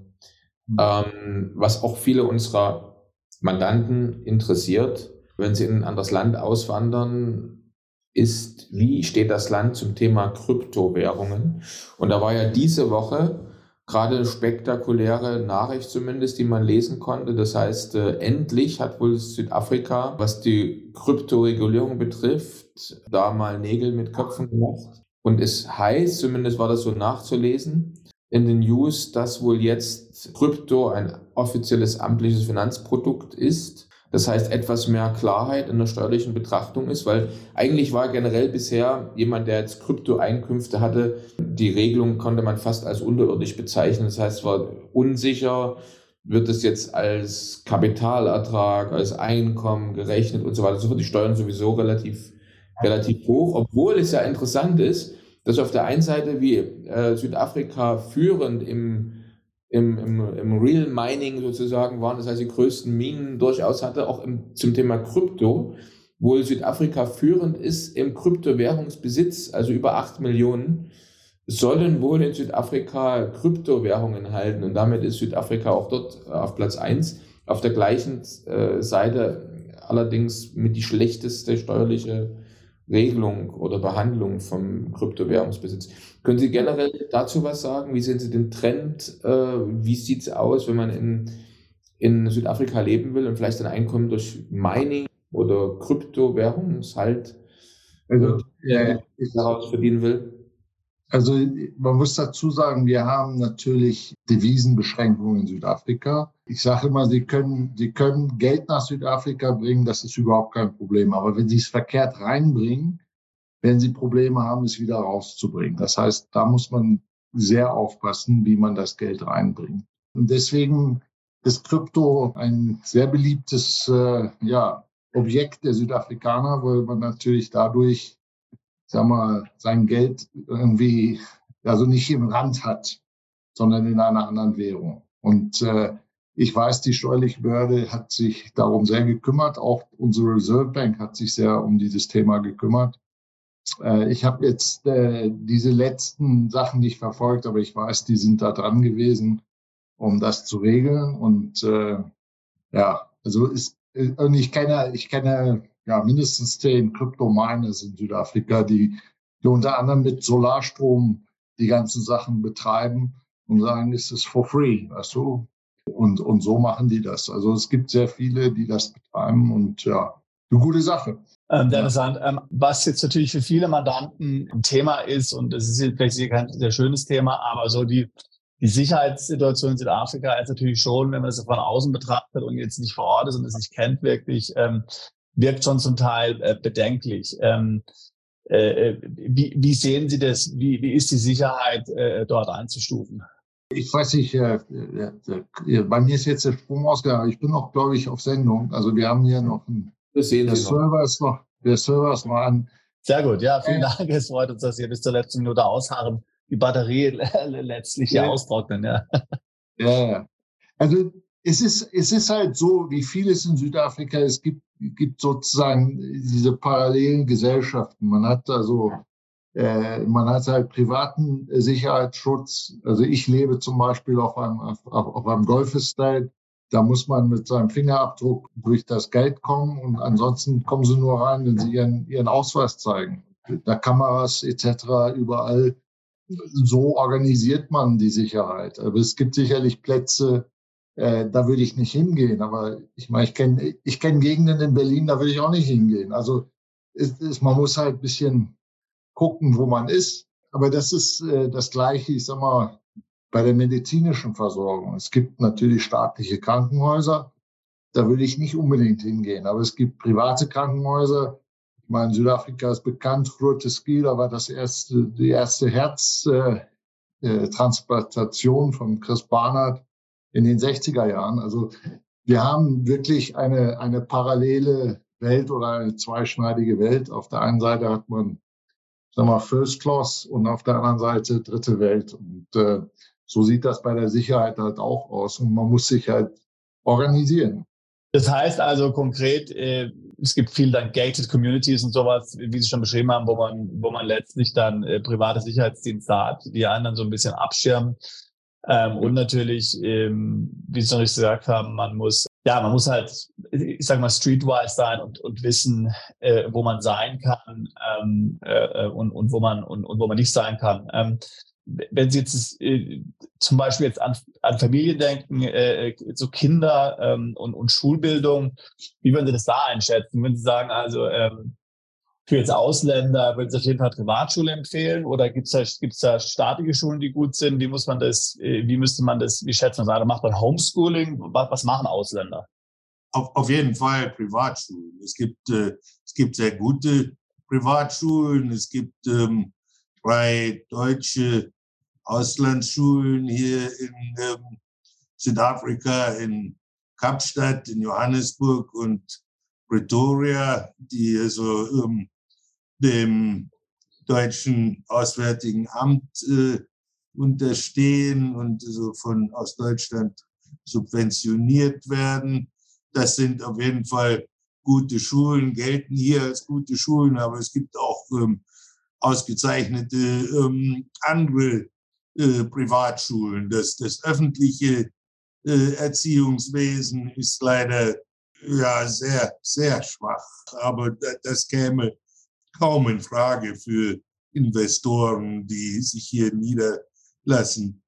hm. ähm, was auch viele unserer Mandanten interessiert, wenn sie in ein anderes Land auswandern, ist, wie steht das Land zum Thema Kryptowährungen? Und da war ja diese Woche gerade spektakuläre Nachricht zumindest, die man lesen konnte. Das heißt, äh, endlich hat wohl Südafrika, was die Kryptoregulierung betrifft, da mal Nägel mit Köpfen gemacht. Und es heißt, zumindest war das so nachzulesen, in den News, dass wohl jetzt Krypto ein offizielles amtliches Finanzprodukt ist das heißt, etwas mehr Klarheit in der steuerlichen Betrachtung ist, weil eigentlich war generell bisher jemand, der jetzt Kryptoeinkünfte hatte, die Regelung konnte man fast als unterirdisch bezeichnen. Das heißt, es war unsicher, wird es jetzt als Kapitalertrag, als Einkommen gerechnet und so weiter. So wird die Steuern sowieso relativ, relativ hoch, obwohl es ja interessant ist, dass auf der einen Seite wie äh, Südafrika führend im im, im, im Real Mining sozusagen waren, das heißt die größten Minen durchaus hatte, auch im, zum Thema Krypto, wo Südafrika führend ist im Kryptowährungsbesitz, also über acht Millionen, sollen wohl in Südafrika Kryptowährungen halten und damit ist Südafrika auch dort auf Platz eins. Auf der gleichen äh, Seite allerdings mit die schlechteste steuerliche Regelung oder Behandlung vom Kryptowährungsbesitz. Können Sie generell dazu was sagen? Wie sehen Sie den Trend? Äh, wie sieht es aus, wenn man in, in Südafrika leben will und vielleicht sein Einkommen durch Mining oder Kryptowährungshalt also, äh, daraus verdienen will? Also man muss dazu sagen, wir haben natürlich Devisenbeschränkungen in Südafrika. Ich sage immer, Sie können, Sie können Geld nach Südafrika bringen, das ist überhaupt kein Problem. Aber wenn Sie es verkehrt reinbringen, werden Sie Probleme haben, es wieder rauszubringen. Das heißt, da muss man sehr aufpassen, wie man das Geld reinbringt. Und deswegen ist Krypto ein sehr beliebtes äh, ja, Objekt der Südafrikaner, weil man natürlich dadurch sag mal, sein Geld irgendwie, also nicht im Rand hat, sondern in einer anderen Währung. Und äh, ich weiß, die steuerliche Behörde hat sich darum sehr gekümmert. Auch unsere Reserve Bank hat sich sehr um dieses Thema gekümmert. Äh, ich habe jetzt äh, diese letzten Sachen nicht verfolgt, aber ich weiß, die sind da dran gewesen, um das zu regeln. Und äh, ja, also ist, und ich kenne, ich kenne ja, mindestens zehn Krypto-Miners in Südafrika, die, die unter anderem mit Solarstrom die ganzen Sachen betreiben und sagen, es ist for free, weißt du? Und, und so machen die das. Also es gibt sehr viele, die das betreiben und ja, eine gute Sache. Ähm, interessant. Ähm, was jetzt natürlich für viele Mandanten ein Thema ist, und es ist vielleicht kein sehr schönes Thema, aber so die, die Sicherheitssituation in Südafrika ist natürlich schon, wenn man es von außen betrachtet und jetzt nicht vor Ort ist und es nicht kennt, wirklich ähm, wirkt schon zum Teil äh, bedenklich. Ähm, äh, äh, wie, wie sehen Sie das? Wie, wie ist die Sicherheit äh, dort einzustufen? Ich weiß nicht, äh, äh, bei mir ist jetzt der Sprung ausgegangen. Ich bin noch, glaube ich, auf Sendung. Also wir haben hier noch einen, das sehen der, Server ist noch, der Server ist noch an. Sehr gut, ja, vielen Dank. Es freut uns, dass Sie bis zur letzten Minute ausharren, die Batterie letztlich ja. austrocknen. Ja. ja, also es ist, es ist halt so, wie vieles in Südafrika, es gibt, gibt sozusagen diese parallelen Gesellschaften. Man hat also, äh, man hat halt privaten Sicherheitsschutz. Also ich lebe zum Beispiel auf einem, auf, auf einem Golf Estate. Da muss man mit seinem Fingerabdruck durch das Geld kommen und ansonsten kommen sie nur rein, wenn sie ihren, ihren Ausweis zeigen. Da Kameras etc. überall. So organisiert man die Sicherheit. Aber es gibt sicherlich Plätze, äh, da würde ich nicht hingehen. Aber ich meine, ich kenne ich kenn Gegenden in Berlin, da würde ich auch nicht hingehen. Also ist, ist, man muss halt ein bisschen gucken, wo man ist. Aber das ist äh, das Gleiche, ich sag mal, bei der medizinischen Versorgung. Es gibt natürlich staatliche Krankenhäuser, da würde ich nicht unbedingt hingehen. Aber es gibt private Krankenhäuser. Ich meine, Südafrika ist bekannt, da war das erste, die erste Herztransplantation äh, äh von Chris Barnard in den 60er Jahren. Also wir haben wirklich eine, eine parallele Welt oder eine zweischneidige Welt. Auf der einen Seite hat man, sag mal, First Class und auf der anderen Seite dritte Welt. Und äh, so sieht das bei der Sicherheit halt auch aus. Und man muss sich halt organisieren. Das heißt also konkret, äh, es gibt viel dann gated Communities und sowas, wie Sie schon beschrieben haben, wo man, wo man letztlich dann äh, private Sicherheitsdienste hat, die dann so ein bisschen abschirmen. Ähm, und natürlich, ähm, wie Sie schon richtig gesagt haben, man muss, ja, man muss halt, ich sag mal, streetwise sein und, und wissen, äh, wo man sein kann ähm, äh, und, und wo man und, und wo man nicht sein kann. Wenn Sie jetzt äh, zum Beispiel jetzt an, an Familie denken, äh, so Kinder ähm, und, und Schulbildung, wie würden Sie das da einschätzen? Wenn Sie sagen, also ähm, für jetzt Ausländer würden Sie auf jeden Fall Privatschule empfehlen oder gibt es da, gibt's da staatliche Schulen, die gut sind? Wie muss man das, äh, wie müsste man das, wie schätzen Sie? Macht man Homeschooling? Was, was machen Ausländer? Auf, auf jeden Fall Privatschulen. Es gibt, äh, es gibt sehr gute Privatschulen. Es gibt ähm, drei deutsche Auslandsschulen hier in ähm, Südafrika, in Kapstadt, in Johannesburg und Pretoria, die also ähm, dem deutschen Auswärtigen Amt äh, unterstehen und so von aus Deutschland subventioniert werden. Das sind auf jeden Fall gute Schulen, gelten hier als gute Schulen, aber es gibt auch ähm, ausgezeichnete ähm, andere äh, Privatschulen. Das, das öffentliche äh, Erziehungswesen ist leider ja sehr, sehr schwach. Aber das käme kaum in Frage für Investoren, die sich hier niederlassen,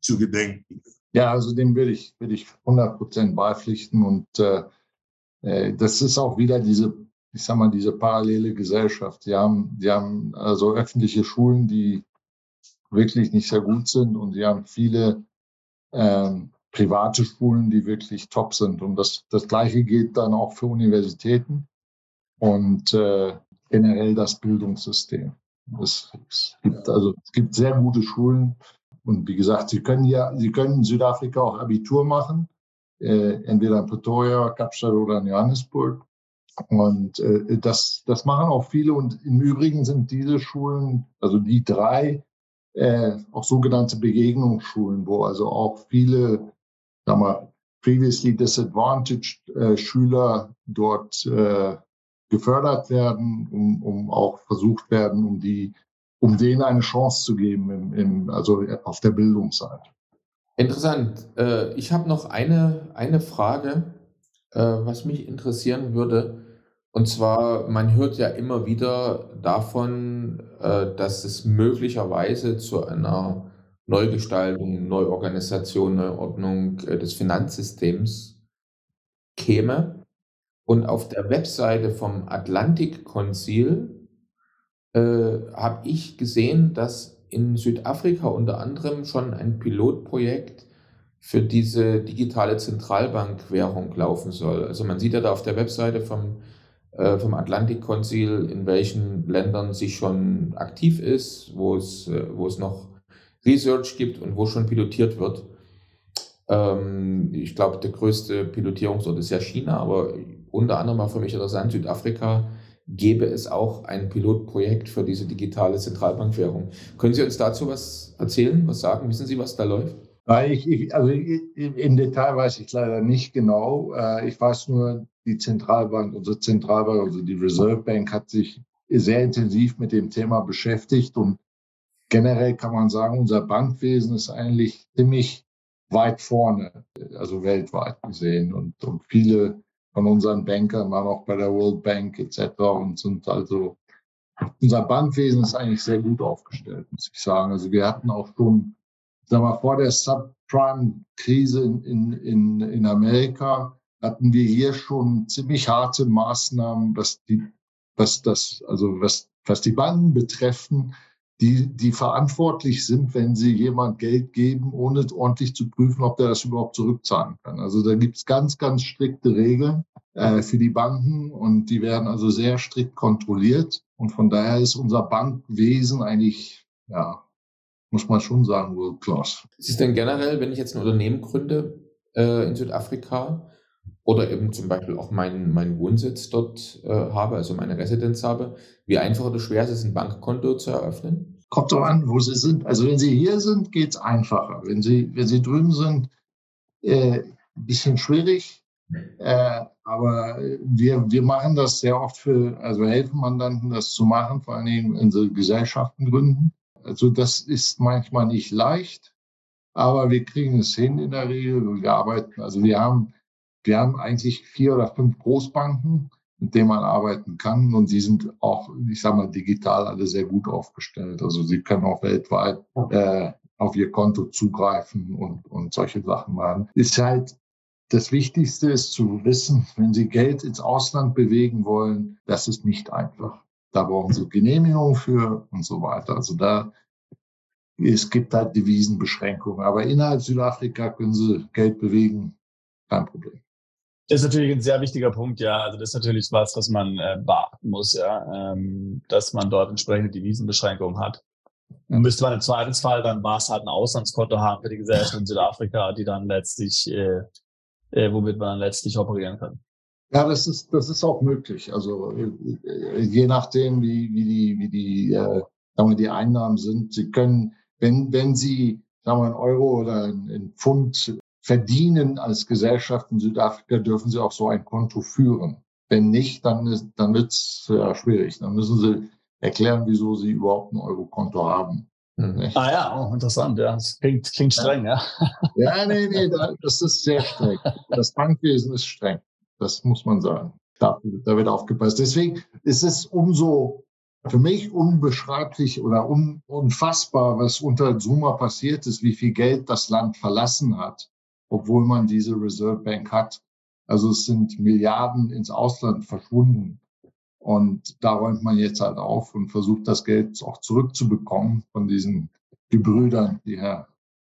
zu gedenken. Ja, also dem will ich, will ich 100 Prozent beipflichten. Und äh, äh, das ist auch wieder diese, ich sag mal, diese parallele Gesellschaft. Die haben, die haben also öffentliche Schulen, die wirklich nicht sehr gut sind und sie haben viele ähm, private Schulen, die wirklich top sind. Und das, das Gleiche gilt dann auch für Universitäten und äh, generell das Bildungssystem. Es, es, gibt also es gibt sehr gute Schulen und wie gesagt, Sie können ja, Sie können in Südafrika auch Abitur machen, äh, entweder in Pretoria, Kapstadt oder in Johannesburg. Und äh, das, das machen auch viele. Und im Übrigen sind diese Schulen, also die drei, äh, auch sogenannte Begegnungsschulen, wo also auch viele, sagen wir, previously disadvantaged äh, Schüler dort äh, gefördert werden, um, um auch versucht werden, um die, um denen eine Chance zu geben, im, im, also auf der Bildungsseite. Interessant. Äh, ich habe noch eine, eine Frage, äh, was mich interessieren würde. Und zwar, man hört ja immer wieder davon, äh, dass es möglicherweise zu einer Neugestaltung, Neuorganisation, Neuordnung des Finanzsystems käme. Und auf der Webseite vom Atlantikkonzil äh, habe ich gesehen, dass in Südafrika unter anderem schon ein Pilotprojekt für diese digitale Zentralbankwährung laufen soll. Also man sieht ja da auf der Webseite vom, äh, vom Atlantikkonzil, in welchen Ländern sich schon aktiv ist, wo es, äh, wo es noch Research gibt und wo schon pilotiert wird. Ähm, ich glaube, der größte Pilotierungsort ist ja China, aber unter anderem war für mich interessant, Südafrika gäbe es auch ein Pilotprojekt für diese digitale Zentralbankwährung. Können Sie uns dazu was erzählen, was sagen? Wissen Sie, was da läuft? Ich, ich, also im Detail weiß ich leider nicht genau. Äh, ich weiß nur, die Zentralbank, unsere Zentralbank, also die Reserve Bank hat sich sehr intensiv mit dem Thema beschäftigt und generell kann man sagen, unser Bankwesen ist eigentlich ziemlich weit vorne, also weltweit gesehen und, und viele von unseren Bankern waren auch bei der World Bank etc. und sind also, unser Bankwesen ist eigentlich sehr gut aufgestellt, muss ich sagen. Also wir hatten auch schon, sagen wir, vor der Subprime Subprime-Krise in, in, in Amerika hatten wir hier schon ziemlich harte Maßnahmen, was die, was das, also was, was die Banken betreffen, die, die verantwortlich sind, wenn sie jemand Geld geben, ohne ordentlich zu prüfen, ob der das überhaupt zurückzahlen kann. Also da gibt es ganz, ganz strikte Regeln äh, für die Banken und die werden also sehr strikt kontrolliert. Und von daher ist unser Bankwesen eigentlich, ja, muss man schon sagen, world class. Ist es denn generell, wenn ich jetzt ein Unternehmen gründe äh, in Südafrika oder eben zum Beispiel auch meinen, meinen Wohnsitz dort äh, habe, also meine Residenz habe, wie einfach oder schwer ist es, ein Bankkonto zu eröffnen? Kommt doch an, wo Sie sind. Also wenn Sie hier sind, geht es einfacher. Wenn Sie, wenn Sie drüben sind, äh, ein bisschen schwierig. Äh, aber wir, wir machen das sehr oft für, also helfen Mandanten, das zu machen, vor allen Dingen, wenn sie Gesellschaften gründen. Also das ist manchmal nicht leicht, aber wir kriegen es hin in der Regel. Wir arbeiten, also wir haben, wir haben eigentlich vier oder fünf Großbanken, mit denen man arbeiten kann und die sind auch, ich sage mal, digital alle sehr gut aufgestellt. Also sie können auch weltweit äh, auf ihr Konto zugreifen und, und solche Sachen machen. Ist halt das Wichtigste ist zu wissen, wenn Sie Geld ins Ausland bewegen wollen, das ist nicht einfach. Da brauchen Sie Genehmigung für und so weiter. Also da, es gibt halt Devisenbeschränkungen. Aber innerhalb Südafrika können Sie Geld bewegen, kein Problem. Das ist natürlich ein sehr wichtiger Punkt, ja. Also das ist natürlich was, was man äh, beachten muss, ja, ähm, dass man dort entsprechende Devisenbeschränkungen hat. Und müsste man im Zweifelsfall dann war es halt ein Auslandskonto haben für die Gesellschaft in Südafrika, die dann letztlich äh, äh, womit man letztlich operieren kann. Ja, das ist, das ist auch möglich. Also äh, je nachdem, wie, wie die, wie die, äh, sagen wir, die Einnahmen sind. Sie können, wenn, wenn Sie, sagen wir, einen Euro oder einen Pfund verdienen als Gesellschaft in Südafrika, dürfen Sie auch so ein Konto führen. Wenn nicht, dann, ist, dann wird es ja, schwierig. Dann müssen Sie erklären, wieso Sie überhaupt ein Euro-Konto haben. Mhm. Ah ja, oh, interessant, ja. Das klingt, klingt streng, ja. Ja, nee, nee, das ist sehr streng. Das Bankwesen ist streng. Das muss man sagen. Da, da wird aufgepasst. Deswegen ist es umso für mich unbeschreiblich oder un, unfassbar, was unter Zuma passiert ist, wie viel Geld das Land verlassen hat, obwohl man diese Reserve Bank hat. Also es sind Milliarden ins Ausland verschwunden. Und da räumt man jetzt halt auf und versucht das Geld auch zurückzubekommen von diesen Gebrüdern, die Herr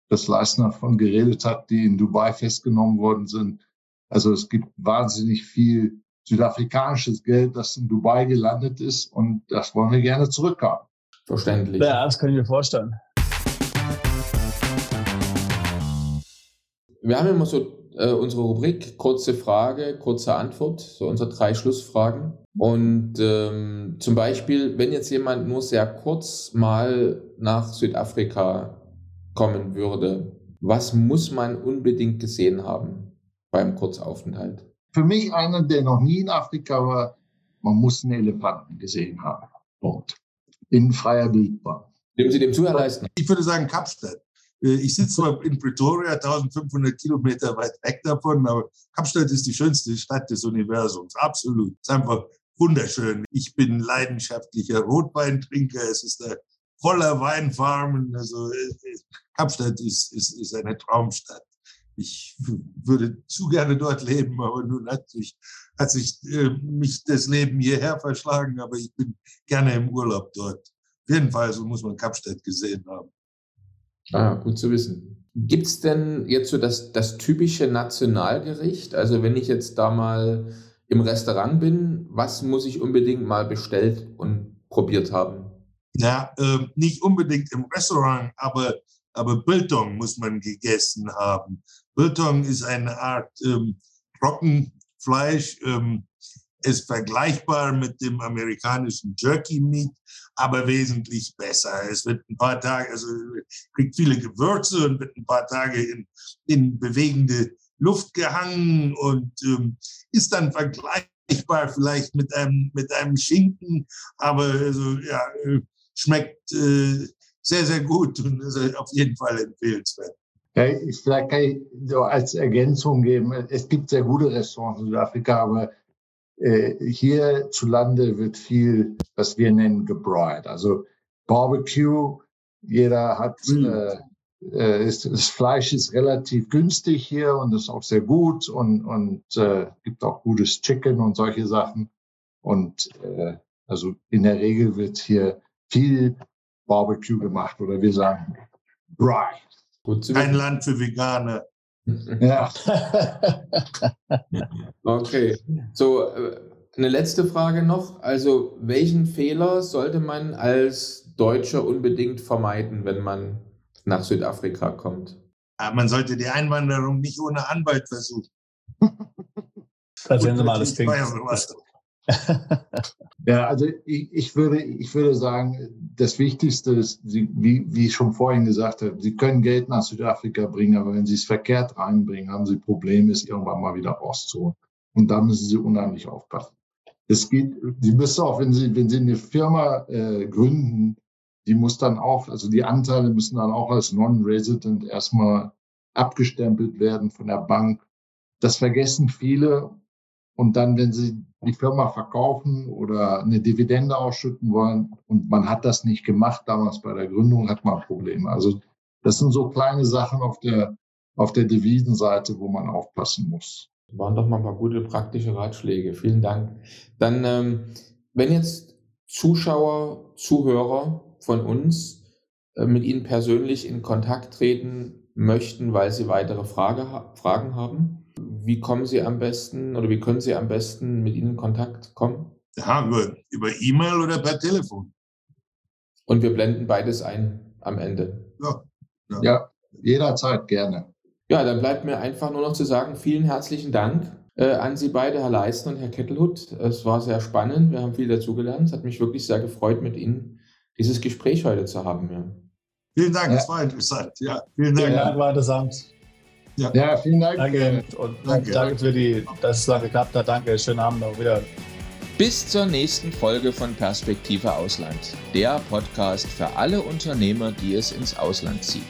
das Leistner von geredet hat, die in Dubai festgenommen worden sind. Also es gibt wahnsinnig viel südafrikanisches Geld, das in Dubai gelandet ist und das wollen wir gerne zurückhaben. Verständlich. Ja, das kann ich mir vorstellen. Wir haben immer so äh, unsere Rubrik kurze Frage, kurze Antwort, so unsere drei Schlussfragen. Und ähm, zum Beispiel, wenn jetzt jemand nur sehr kurz mal nach Südafrika kommen würde, was muss man unbedingt gesehen haben beim Kurzaufenthalt? Für mich einer, der noch nie in Afrika war, man muss einen Elefanten gesehen haben. Punkt. In freier Wildbahn. Nehmen Sie dem zu, Herr Leistner? Ich würde sagen Kapstadt. Äh, ich sitze zwar in Pretoria, 1500 Kilometer weit weg davon, aber Kapstadt ist die schönste Stadt des Universums. Absolut. Es ist einfach wunderschön. Ich bin leidenschaftlicher Rotweintrinker. Es ist da voller Weinfarmen. Also äh, Kapstadt ist, ist, ist eine Traumstadt. Ich würde zu gerne dort leben, aber nun hat sich, hat sich äh, mich das Leben hierher verschlagen, aber ich bin gerne im Urlaub dort. Auf jeden Fall, so muss man Kapstadt gesehen haben. Ah, gut zu wissen. Gibt es denn jetzt so das, das typische Nationalgericht? Also wenn ich jetzt da mal im Restaurant bin, was muss ich unbedingt mal bestellt und probiert haben? Ja, äh, nicht unbedingt im Restaurant, aber, aber Biltong muss man gegessen haben. Biltong ist eine Art ähm, Trockenfleisch, ähm, ist vergleichbar mit dem amerikanischen Jerky Meat, aber wesentlich besser. Es wird ein paar Tage, also kriegt viele Gewürze und wird ein paar Tage in, in bewegende Luft gehangen und ähm, ist dann vergleichbar vielleicht mit einem, mit einem Schinken, aber also, ja, schmeckt äh, sehr, sehr gut und ist auf jeden Fall empfehlenswert. Ja, ich, vielleicht kann ich so als Ergänzung geben, es gibt sehr gute Restaurants in Südafrika, aber hierzulande wird viel, was wir nennen, gebräut. Also Barbecue, jeder hat, mhm. äh, äh, ist, das Fleisch ist relativ günstig hier und ist auch sehr gut und, und äh, gibt auch gutes Chicken und solche Sachen. Und äh, also in der Regel wird hier viel Barbecue gemacht oder wir sagen Dry. Ein Land für Veganer. Ja. okay. So, äh, eine letzte Frage noch. Also, welchen Fehler sollte man als Deutscher unbedingt vermeiden, wenn man nach Südafrika kommt? Ja, man sollte die Einwanderung nicht ohne Anwalt versuchen. Da sehen Sie mal, das klingt. ja, also ich, ich, würde, ich würde sagen, das Wichtigste ist, Sie, wie, wie ich schon vorhin gesagt habe, Sie können Geld nach Südafrika bringen, aber wenn Sie es verkehrt reinbringen, haben Sie Probleme, es irgendwann mal wieder rauszuholen. Und da müssen Sie unheimlich aufpassen. Es geht, Sie müssen auch, wenn Sie, wenn Sie eine Firma äh, gründen, die muss dann auch, also die Anteile müssen dann auch als Non-Resident erstmal abgestempelt werden von der Bank. Das vergessen viele. Und dann, wenn sie die Firma verkaufen oder eine Dividende ausschütten wollen und man hat das nicht gemacht, damals bei der Gründung, hat man Probleme. Also das sind so kleine Sachen auf der, auf der Devisenseite, wo man aufpassen muss. Waren doch mal ein paar gute praktische Ratschläge. Vielen Dank. Dann, ähm, wenn jetzt Zuschauer, Zuhörer von uns äh, mit Ihnen persönlich in Kontakt treten möchten, weil Sie weitere Frage, Fragen haben, wie kommen Sie am besten oder wie können Sie am besten mit Ihnen in Kontakt kommen? Ja, über E-Mail oder per Telefon. Und wir blenden beides ein am Ende. Ja, ja. ja jederzeit gerne. Ja, dann bleibt mir einfach nur noch zu sagen, vielen herzlichen Dank äh, an Sie beide, Herr Leisten und Herr Kettelhut. Es war sehr spannend, wir haben viel dazugelernt. Es hat mich wirklich sehr gefreut, mit Ihnen dieses Gespräch heute zu haben. Ja. Vielen Dank, ja. das war interessant. Ja, vielen Dank. Ja, war interessant. Ja. ja, vielen Dank. Danke und danke, danke für die, dass es lange geklappt hat. Danke, schönen Abend noch wieder. Bis zur nächsten Folge von Perspektive Ausland, der Podcast für alle Unternehmer, die es ins Ausland zieht.